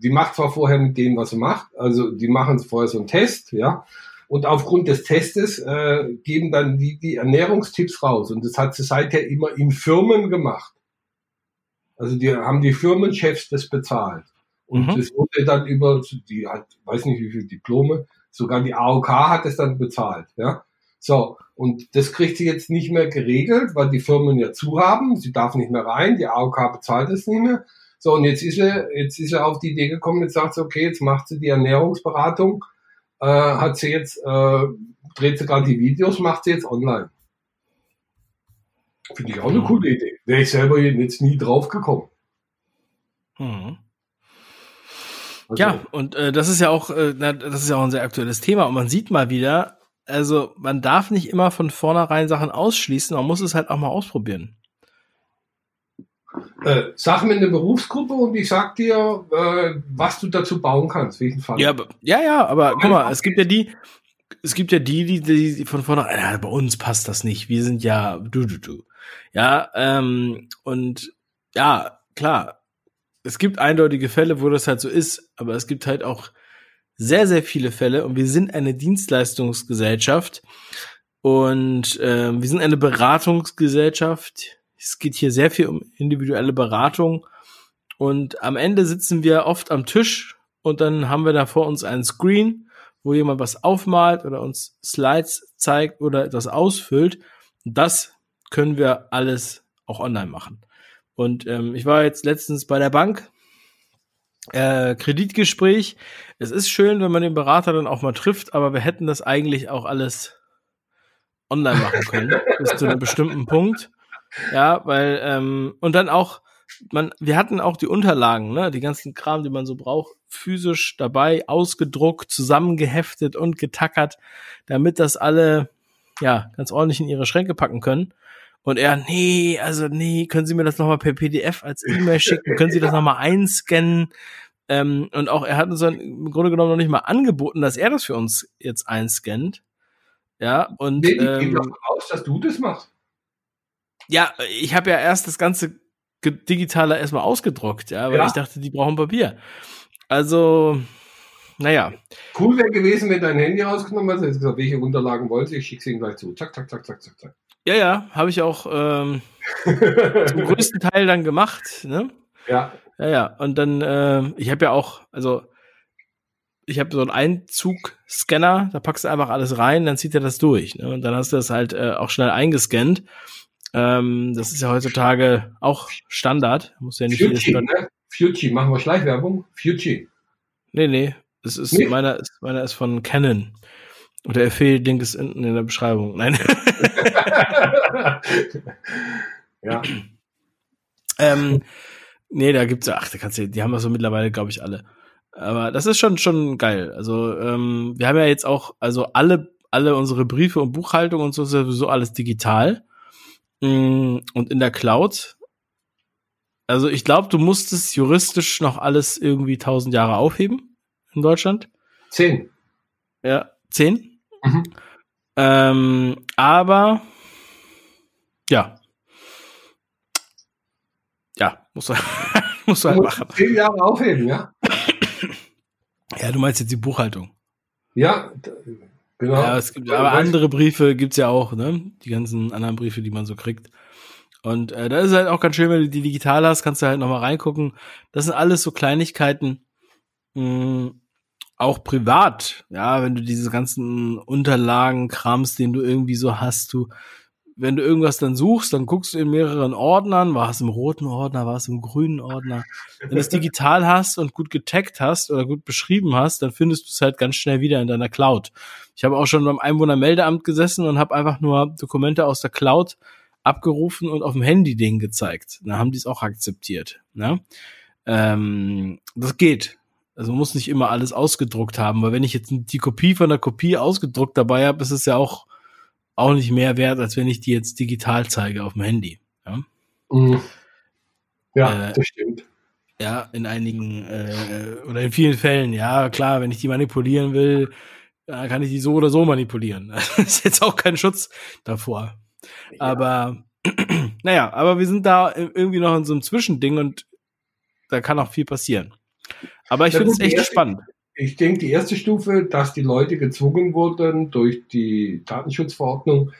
die macht zwar vorher mit denen, was sie macht, also die machen vorher so einen Test, ja, und aufgrund des Testes äh, geben dann die die Ernährungstipps raus. Und das hat sie seither immer in Firmen gemacht. Also die haben die Firmenchefs das bezahlt. Und mhm. das wurde dann über, die hat, weiß nicht wie viele Diplome, sogar die AOK hat es dann bezahlt, ja. So, und das kriegt sie jetzt nicht mehr geregelt, weil die Firmen ja zu haben. Sie darf nicht mehr rein, die AOK bezahlt es nicht mehr. So, und jetzt ist er, jetzt ist er auf die Idee gekommen, jetzt sagt sie, okay, jetzt macht sie die Ernährungsberatung, äh, hat sie jetzt, äh, dreht sie gerade die Videos, macht sie jetzt online. Finde ich auch eine mhm. coole Idee. Wäre ich selber jetzt nie drauf gekommen. Mhm. Also, ja, und äh, das ist ja auch, äh, das ist ja auch ein sehr aktuelles Thema. Und man sieht mal wieder, also man darf nicht immer von vornherein Sachen ausschließen, man muss es halt auch mal ausprobieren. Äh, sag mir eine Berufsgruppe und ich sag dir, äh, was du dazu bauen kannst, welchen Fall. Ja, ja, ja, aber guck mal, es gibt ja die, es gibt ja die, die, die von vornherein, ja, bei uns passt das nicht, wir sind ja du, du, du. Ja, ähm, und ja, klar, es gibt eindeutige Fälle, wo das halt so ist, aber es gibt halt auch sehr, sehr viele Fälle und wir sind eine Dienstleistungsgesellschaft und äh, wir sind eine Beratungsgesellschaft. Es geht hier sehr viel um individuelle Beratung und am Ende sitzen wir oft am Tisch und dann haben wir da vor uns einen Screen, wo jemand was aufmalt oder uns Slides zeigt oder etwas ausfüllt. Und das können wir alles auch online machen. Und ähm, ich war jetzt letztens bei der Bank äh, Kreditgespräch. Es ist schön, wenn man den Berater dann auch mal trifft, aber wir hätten das eigentlich auch alles online machen können, bis zu einem bestimmten Punkt. Ja, weil, ähm, und dann auch, man, wir hatten auch die Unterlagen, ne, die ganzen Kram, die man so braucht, physisch dabei, ausgedruckt, zusammengeheftet und getackert, damit das alle, ja, ganz ordentlich in ihre Schränke packen können. Und er, nee, also nee, können Sie mir das nochmal per PDF als E-Mail schicken? Können Sie das nochmal einscannen? Ähm, und auch er hat uns dann im Grunde genommen noch nicht mal angeboten, dass er das für uns jetzt einscannt. Ja, und. Nee, ich ähm, gehe davon aus, dass du das machst. Ja, ich habe ja erst das ganze Digitale erstmal ausgedruckt, ja, weil ja. ich dachte, die brauchen Papier. Also, naja. Cool wäre gewesen, wenn dein Handy rausgenommen hast, gesagt, welche Unterlagen wollen Sie, ich schicke sie Ihnen gleich zu. Zack, zack, zack, zack, zack, zack. Ja, ja, habe ich auch ähm, zum größten Teil dann gemacht. Ne? Ja. Ja, ja. Und dann, äh, ich habe ja auch, also ich habe so einen Einzug-Scanner, da packst du einfach alles rein, dann zieht er das durch. Ne? Und dann hast du das halt äh, auch schnell eingescannt. Ähm, das ist ja heutzutage auch Standard. Muss ja nicht Fuji, ne? Fuji, machen wir Schleichwerbung. Fuji. Nee, nee. Es ist nee. meiner, ist, meiner ist von Canon. Oder der Affiliate-Link ist hinten in der Beschreibung. Nein. ja. ähm, nee, da gibt's ja, ach, da kannst du, die haben wir so mittlerweile, glaube ich, alle. Aber das ist schon, schon geil. Also, ähm, wir haben ja jetzt auch, also alle, alle unsere Briefe und Buchhaltung und so ist sowieso alles digital. Mm, und in der Cloud. Also, ich glaube, du musstest juristisch noch alles irgendwie tausend Jahre aufheben in Deutschland. Zehn. Ja, zehn? Mhm. Ähm, aber ja. Ja, muss er, muss er halt machen. Zehn Jahre aufheben, ja? Ja, du meinst jetzt die Buchhaltung. Ja, genau. Ja, es gibt, aber andere Briefe gibt's ja auch, ne? Die ganzen anderen Briefe, die man so kriegt. Und äh, da ist halt auch ganz schön, wenn du die digital hast, kannst du halt nochmal reingucken. Das sind alles so Kleinigkeiten. Mh, hm, auch privat, ja, wenn du diese ganzen Unterlagen kramst, den du irgendwie so hast, du, wenn du irgendwas dann suchst, dann guckst du in mehreren Ordnern, war es im roten Ordner, war es im grünen Ordner. Wenn du es digital hast und gut getaggt hast oder gut beschrieben hast, dann findest du es halt ganz schnell wieder in deiner Cloud. Ich habe auch schon beim Einwohnermeldeamt gesessen und habe einfach nur Dokumente aus der Cloud abgerufen und auf dem Handy denen gezeigt. Dann haben die es auch akzeptiert. Ne? Ähm, das geht. Also muss nicht immer alles ausgedruckt haben, weil wenn ich jetzt die Kopie von der Kopie ausgedruckt dabei habe, ist es ja auch, auch nicht mehr wert, als wenn ich die jetzt digital zeige auf dem Handy. Ja, mhm. ja äh, das stimmt. Ja, in einigen äh, oder in vielen Fällen, ja, klar, wenn ich die manipulieren will, dann kann ich die so oder so manipulieren. Das ist jetzt auch kein Schutz davor. Ja. Aber naja, aber wir sind da irgendwie noch in so einem Zwischending und da kann auch viel passieren. Aber ich finde es echt erste, spannend. Ich denke, die erste Stufe, dass die Leute gezwungen wurden durch die Datenschutzverordnung,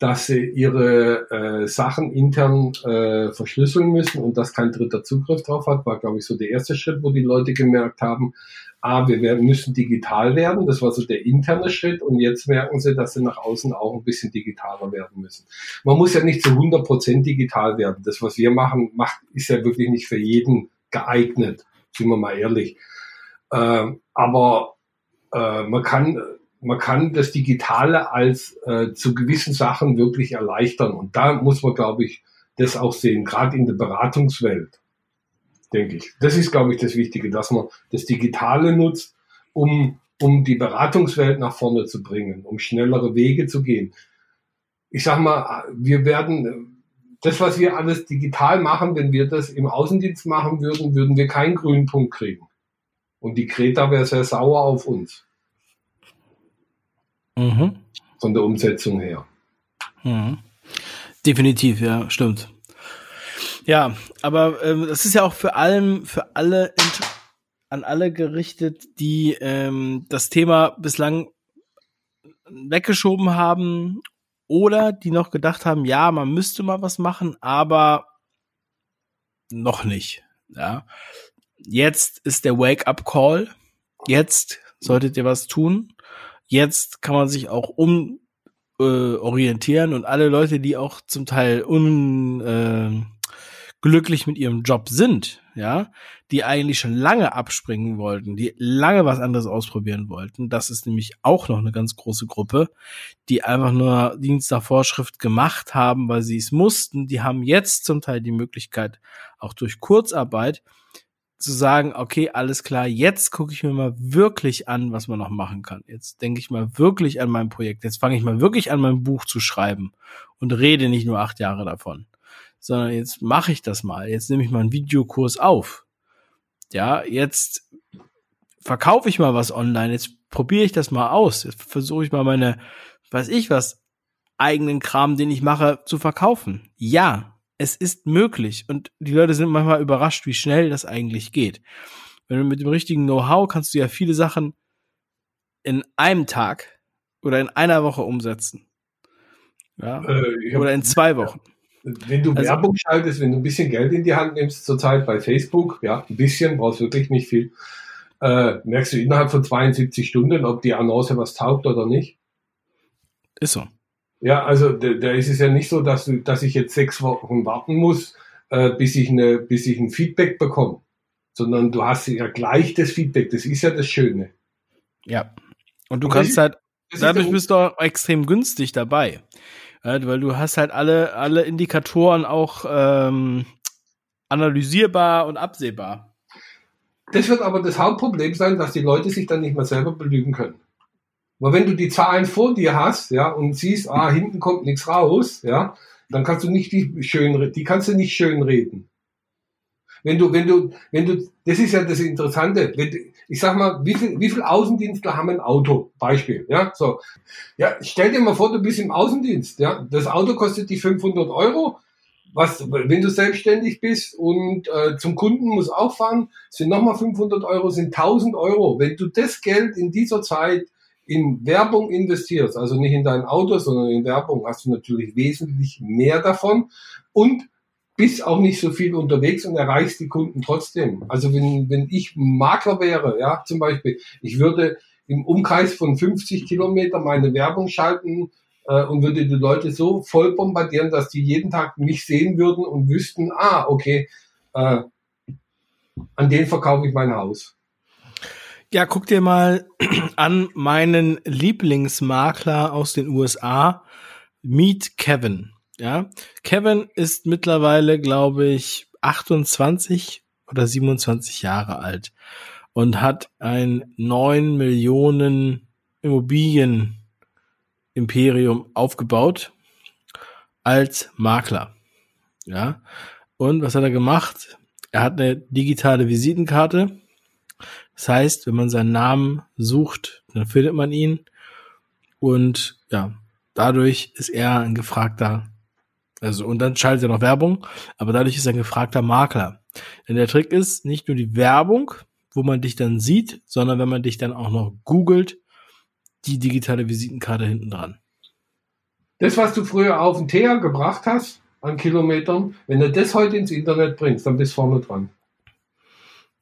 dass sie ihre äh, Sachen intern äh, verschlüsseln müssen und dass kein dritter Zugriff drauf hat, war, glaube ich, so der erste Schritt, wo die Leute gemerkt haben, ah, wir werden, müssen digital werden. Das war so der interne Schritt. Und jetzt merken sie, dass sie nach außen auch ein bisschen digitaler werden müssen. Man muss ja nicht zu 100 Prozent digital werden. Das, was wir machen, macht, ist ja wirklich nicht für jeden geeignet sind wir mal ehrlich. Äh, aber äh, man kann man kann das Digitale als äh, zu gewissen Sachen wirklich erleichtern. Und da muss man, glaube ich, das auch sehen, gerade in der Beratungswelt, denke ich. Das ist, glaube ich, das Wichtige, dass man das Digitale nutzt, um, um die Beratungswelt nach vorne zu bringen, um schnellere Wege zu gehen. Ich sag mal, wir werden, das, was wir alles digital machen, wenn wir das im Außendienst machen würden, würden wir keinen grünen Punkt kriegen. Und die Kreta wäre sehr sauer auf uns. Mhm. Von der Umsetzung her. Mhm. Definitiv, ja, stimmt. Ja, aber ähm, das ist ja auch für allem, für alle an alle gerichtet, die ähm, das Thema bislang weggeschoben haben oder die noch gedacht haben, ja, man müsste mal was machen, aber noch nicht. Ja. Jetzt ist der Wake-up-Call. Jetzt solltet ihr was tun. Jetzt kann man sich auch um äh, orientieren und alle Leute, die auch zum Teil un, äh, glücklich mit ihrem Job sind, ja, die eigentlich schon lange abspringen wollten, die lange was anderes ausprobieren wollten. Das ist nämlich auch noch eine ganz große Gruppe, die einfach nur Dienst nach Vorschrift gemacht haben, weil sie es mussten. Die haben jetzt zum Teil die Möglichkeit, auch durch Kurzarbeit zu sagen, okay, alles klar, jetzt gucke ich mir mal wirklich an, was man noch machen kann. Jetzt denke ich mal wirklich an mein Projekt. Jetzt fange ich mal wirklich an, mein Buch zu schreiben und rede nicht nur acht Jahre davon sondern jetzt mache ich das mal. Jetzt nehme ich mal einen Videokurs auf. Ja, jetzt verkaufe ich mal was online. Jetzt probiere ich das mal aus. Jetzt versuche ich mal meine, weiß ich was, eigenen Kram, den ich mache, zu verkaufen. Ja, es ist möglich. Und die Leute sind manchmal überrascht, wie schnell das eigentlich geht. Wenn du mit dem richtigen Know-how kannst du ja viele Sachen in einem Tag oder in einer Woche umsetzen. Ja? Äh, oder in zwei Wochen. Wenn du also, Werbung schaltest, wenn du ein bisschen Geld in die Hand nimmst, zurzeit bei Facebook, ja, ein bisschen, brauchst wirklich nicht viel, äh, merkst du innerhalb von 72 Stunden, ob die Annonce was taugt oder nicht. Ist so. Ja, also da, ist es ja nicht so, dass, du, dass ich jetzt sechs Wochen warten muss, äh, bis, ich eine, bis ich ein Feedback bekomme sondern du hast ja gleich das Feedback. Das ist ja das Schöne. Ja. Und du und kannst halt, dadurch bist du auch extrem günstig dabei. Weil du hast halt alle, alle Indikatoren auch ähm, analysierbar und absehbar. Das wird aber das Hauptproblem sein, dass die Leute sich dann nicht mehr selber belügen können. Weil wenn du die Zahlen vor dir hast, ja, und siehst, ah, hinten kommt nichts raus, ja, dann kannst du nicht die schön, die kannst du nicht schön reden. Wenn du, wenn du, wenn du, das ist ja das Interessante. Ich sag mal, wie viel, wie viel Außendienstler haben ein Auto? Beispiel, ja, so. Ja, stell dir mal vor, du bist im Außendienst, ja. Das Auto kostet dich 500 Euro. Was, wenn du selbstständig bist und äh, zum Kunden muss auch fahren, sind nochmal 500 Euro, sind 1000 Euro. Wenn du das Geld in dieser Zeit in Werbung investierst, also nicht in dein Auto, sondern in Werbung, hast du natürlich wesentlich mehr davon und bist auch nicht so viel unterwegs und erreichst die Kunden trotzdem. Also wenn, wenn ich Makler wäre, ja, zum Beispiel, ich würde im Umkreis von 50 Kilometer meine Werbung schalten äh, und würde die Leute so voll bombardieren, dass die jeden Tag mich sehen würden und wüssten, ah, okay, äh, an den verkaufe ich mein Haus. Ja, guck dir mal an meinen Lieblingsmakler aus den USA, Meet Kevin. Ja, Kevin ist mittlerweile, glaube ich, 28 oder 27 Jahre alt und hat ein 9 Millionen Immobilien Imperium aufgebaut als Makler. Ja. Und was hat er gemacht? Er hat eine digitale Visitenkarte das heißt, wenn man seinen Namen sucht, dann findet man ihn. Und ja, dadurch ist er ein gefragter, also und dann schaltet er noch Werbung, aber dadurch ist er ein gefragter Makler. Denn der Trick ist nicht nur die Werbung, wo man dich dann sieht, sondern wenn man dich dann auch noch googelt, die digitale Visitenkarte hinten dran. Das, was du früher auf den Teer gebracht hast, an Kilometern, wenn du das heute ins Internet bringst, dann bist du vorne dran.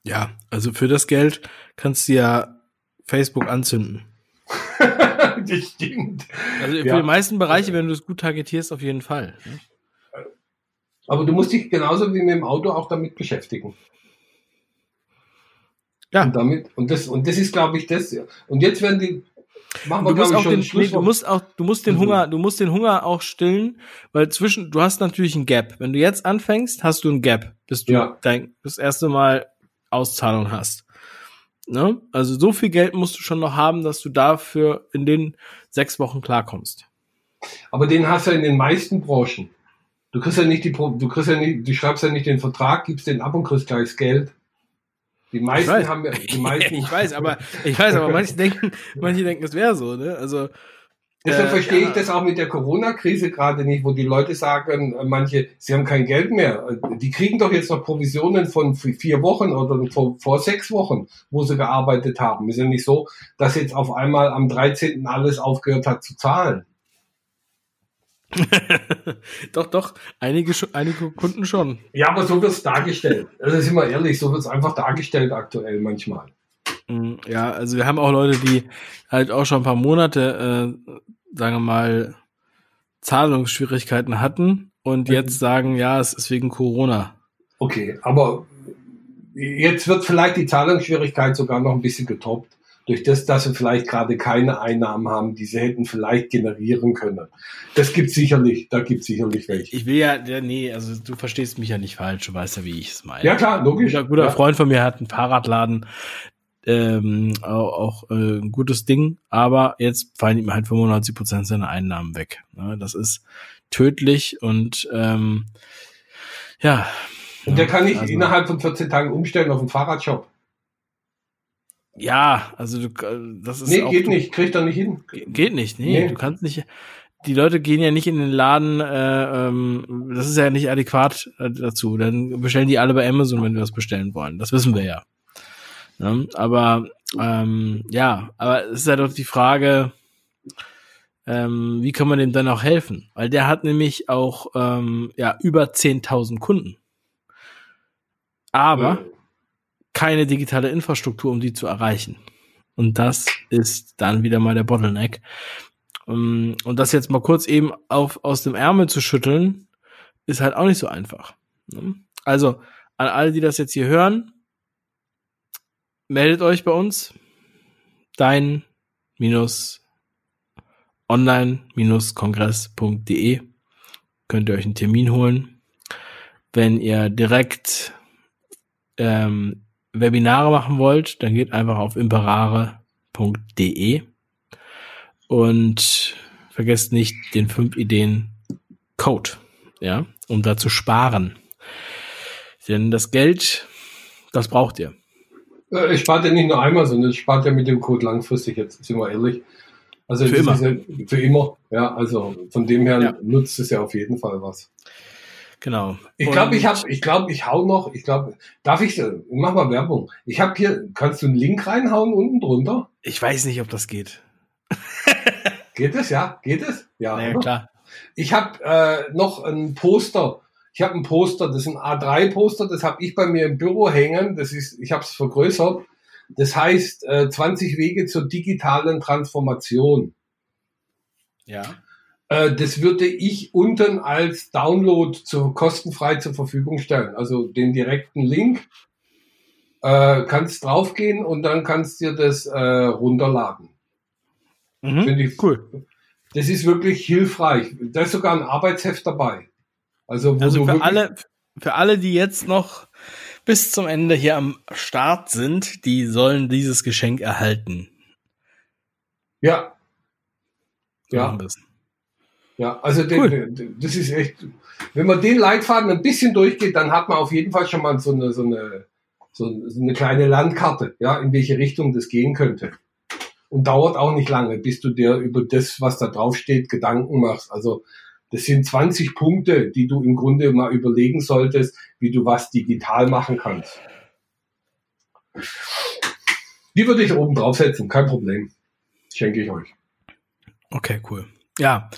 Ja, also für das Geld kannst du ja Facebook anzünden. das stimmt. Also für ja. die meisten Bereiche, wenn du es gut targetierst, auf jeden Fall. Ne? Aber du musst dich genauso wie mit dem Auto auch damit beschäftigen. Ja. Und damit, und das, und das ist, glaube ich, das. Und jetzt werden die, Machen wir, du musst auch den, nee, du musst auch, du musst den mhm. Hunger, du musst den Hunger auch stillen, weil zwischen, du hast natürlich ein Gap. Wenn du jetzt anfängst, hast du ein Gap, bis du ja. dein, das erste Mal Auszahlung hast. Ne? Also so viel Geld musst du schon noch haben, dass du dafür in den sechs Wochen klarkommst. Aber den hast du in den meisten Branchen. Du kriegst ja nicht die, du kriegst ja nicht, du schreibst ja nicht den Vertrag, gibst den ab und kriegst gleich das Geld. Die meisten haben ja, die meisten. ich weiß, aber, ich weiß, aber manche denken, manche denken, es wäre so, ne? Also, Deshalb äh, verstehe ja. ich das auch mit der Corona-Krise gerade nicht, wo die Leute sagen, äh, manche, sie haben kein Geld mehr. Die kriegen doch jetzt noch Provisionen von vier Wochen oder vor, vor sechs Wochen, wo sie gearbeitet haben. Ist ja nicht so, dass jetzt auf einmal am 13. alles aufgehört hat zu zahlen. doch, doch, einige, einige Kunden schon. Ja, aber so wird es dargestellt. Also sind wir ehrlich, so wird es einfach dargestellt aktuell manchmal. Mm, ja, also wir haben auch Leute, die halt auch schon ein paar Monate, äh, sagen wir mal, Zahlungsschwierigkeiten hatten und mhm. jetzt sagen, ja, es ist wegen Corona. Okay, aber jetzt wird vielleicht die Zahlungsschwierigkeit sogar noch ein bisschen getoppt. Durch das, dass sie vielleicht gerade keine Einnahmen haben, die sie hätten vielleicht generieren können. Das gibt sicherlich, da gibt sicherlich welche. Ich will ja, ja, nee, also du verstehst mich ja nicht falsch, du weißt ja, wie ich es meine. Ja, klar, logisch. Ein guter ja. Freund von mir hat einen Fahrradladen, ähm, auch, auch äh, ein gutes Ding, aber jetzt fallen ihm halt 95 Prozent seiner Einnahmen weg. Ne? Das ist tödlich und ähm, ja. Und der kann nicht also, innerhalb von 14 Tagen umstellen auf einen Fahrradshop. Ja, also du, äh, das ist Nee, auch, geht du, nicht, kriegt er nicht hin. Geht nicht, nee, nee, du kannst nicht die Leute gehen ja nicht in den Laden, äh, ähm, das ist ja nicht adäquat äh, dazu. Dann bestellen die alle bei Amazon, wenn wir was bestellen wollen. Das wissen wir ja. Ne? Aber ähm, ja, aber es ist ja doch die Frage, ähm, wie kann man dem dann auch helfen? Weil der hat nämlich auch ähm, ja über 10.000 Kunden. Aber mhm. keine digitale Infrastruktur, um die zu erreichen. Und das ist dann wieder mal der Bottleneck. Um, ähm, und das jetzt mal kurz eben auf, aus dem Ärmel zu schütteln, ist halt auch nicht so einfach. Ne? Also, an alle, die das jetzt hier hören, meldet euch bei uns. Dein minus online-kongress.de könnt ihr euch einen Termin holen. Wenn ihr direkt ähm, Webinare machen wollt, dann geht einfach auf imperare.de und vergesst nicht den 5 Ideen Code, ja, um da zu sparen. Denn das Geld, das braucht ihr. Äh, ich spart ja nicht nur einmal, sondern ich spart ja mit dem Code langfristig, jetzt sind wir ehrlich. Also für immer. Ja für immer, ja, also von dem her ja. nutzt es ja auf jeden Fall was. Genau. Ich glaube, ich habe, ich glaube, ich hau noch, ich glaube, darf ich, mach mal Werbung. Ich habe hier, kannst du einen Link reinhauen unten drunter? Ich weiß nicht, ob das geht. geht es, ja? Geht es? Ja, naja, klar. Ich habe äh, noch ein Poster. Ich habe ein Poster, das ist ein A3-Poster, das habe ich bei mir im Büro hängen. Das ist, ich habe es vergrößert. Das heißt äh, 20 Wege zur digitalen Transformation. Ja. Äh, das würde ich unten als Download zu, kostenfrei zur Verfügung stellen. Also den direkten Link äh, kannst draufgehen und dann kannst dir das äh, runterladen. Mhm, Finde ich cool. Das ist wirklich hilfreich. Da ist sogar ein Arbeitsheft dabei. Also, also für alle, für alle, die jetzt noch bis zum Ende hier am Start sind, die sollen dieses Geschenk erhalten. Ja. Ja. Ja, also cool. den, das ist echt, wenn man den Leitfaden ein bisschen durchgeht, dann hat man auf jeden Fall schon mal so eine, so eine, so eine kleine Landkarte, ja, in welche Richtung das gehen könnte. Und dauert auch nicht lange, bis du dir über das, was da drauf steht, Gedanken machst. Also das sind 20 Punkte, die du im Grunde mal überlegen solltest, wie du was digital machen kannst. Die würde ich oben draufsetzen, kein Problem. Schenke ich euch. Okay, cool. Ja.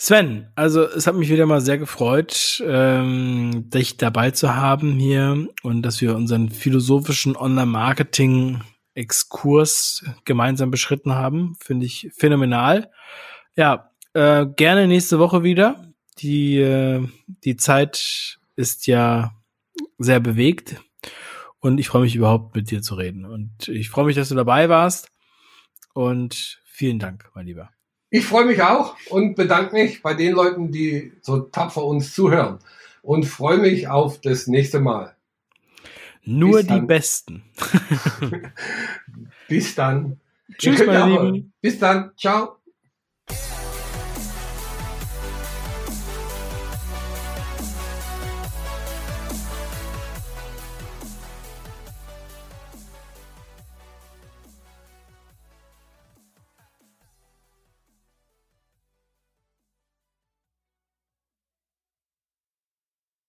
Sven, also es hat mich wieder mal sehr gefreut, ähm, dich dabei zu haben hier und dass wir unseren philosophischen Online-Marketing-Exkurs gemeinsam beschritten haben. Finde ich phänomenal. Ja, äh, gerne nächste Woche wieder. Die, äh, die Zeit ist ja sehr bewegt und ich freue mich überhaupt mit dir zu reden. Und ich freue mich, dass du dabei warst und vielen Dank, mein Lieber. Ich freue mich auch und bedanke mich bei den Leuten, die so tapfer uns zuhören und freue mich auf das nächste Mal. Nur die Besten. Bis dann. Tschüss, meine Lieben. Bis dann. Ciao.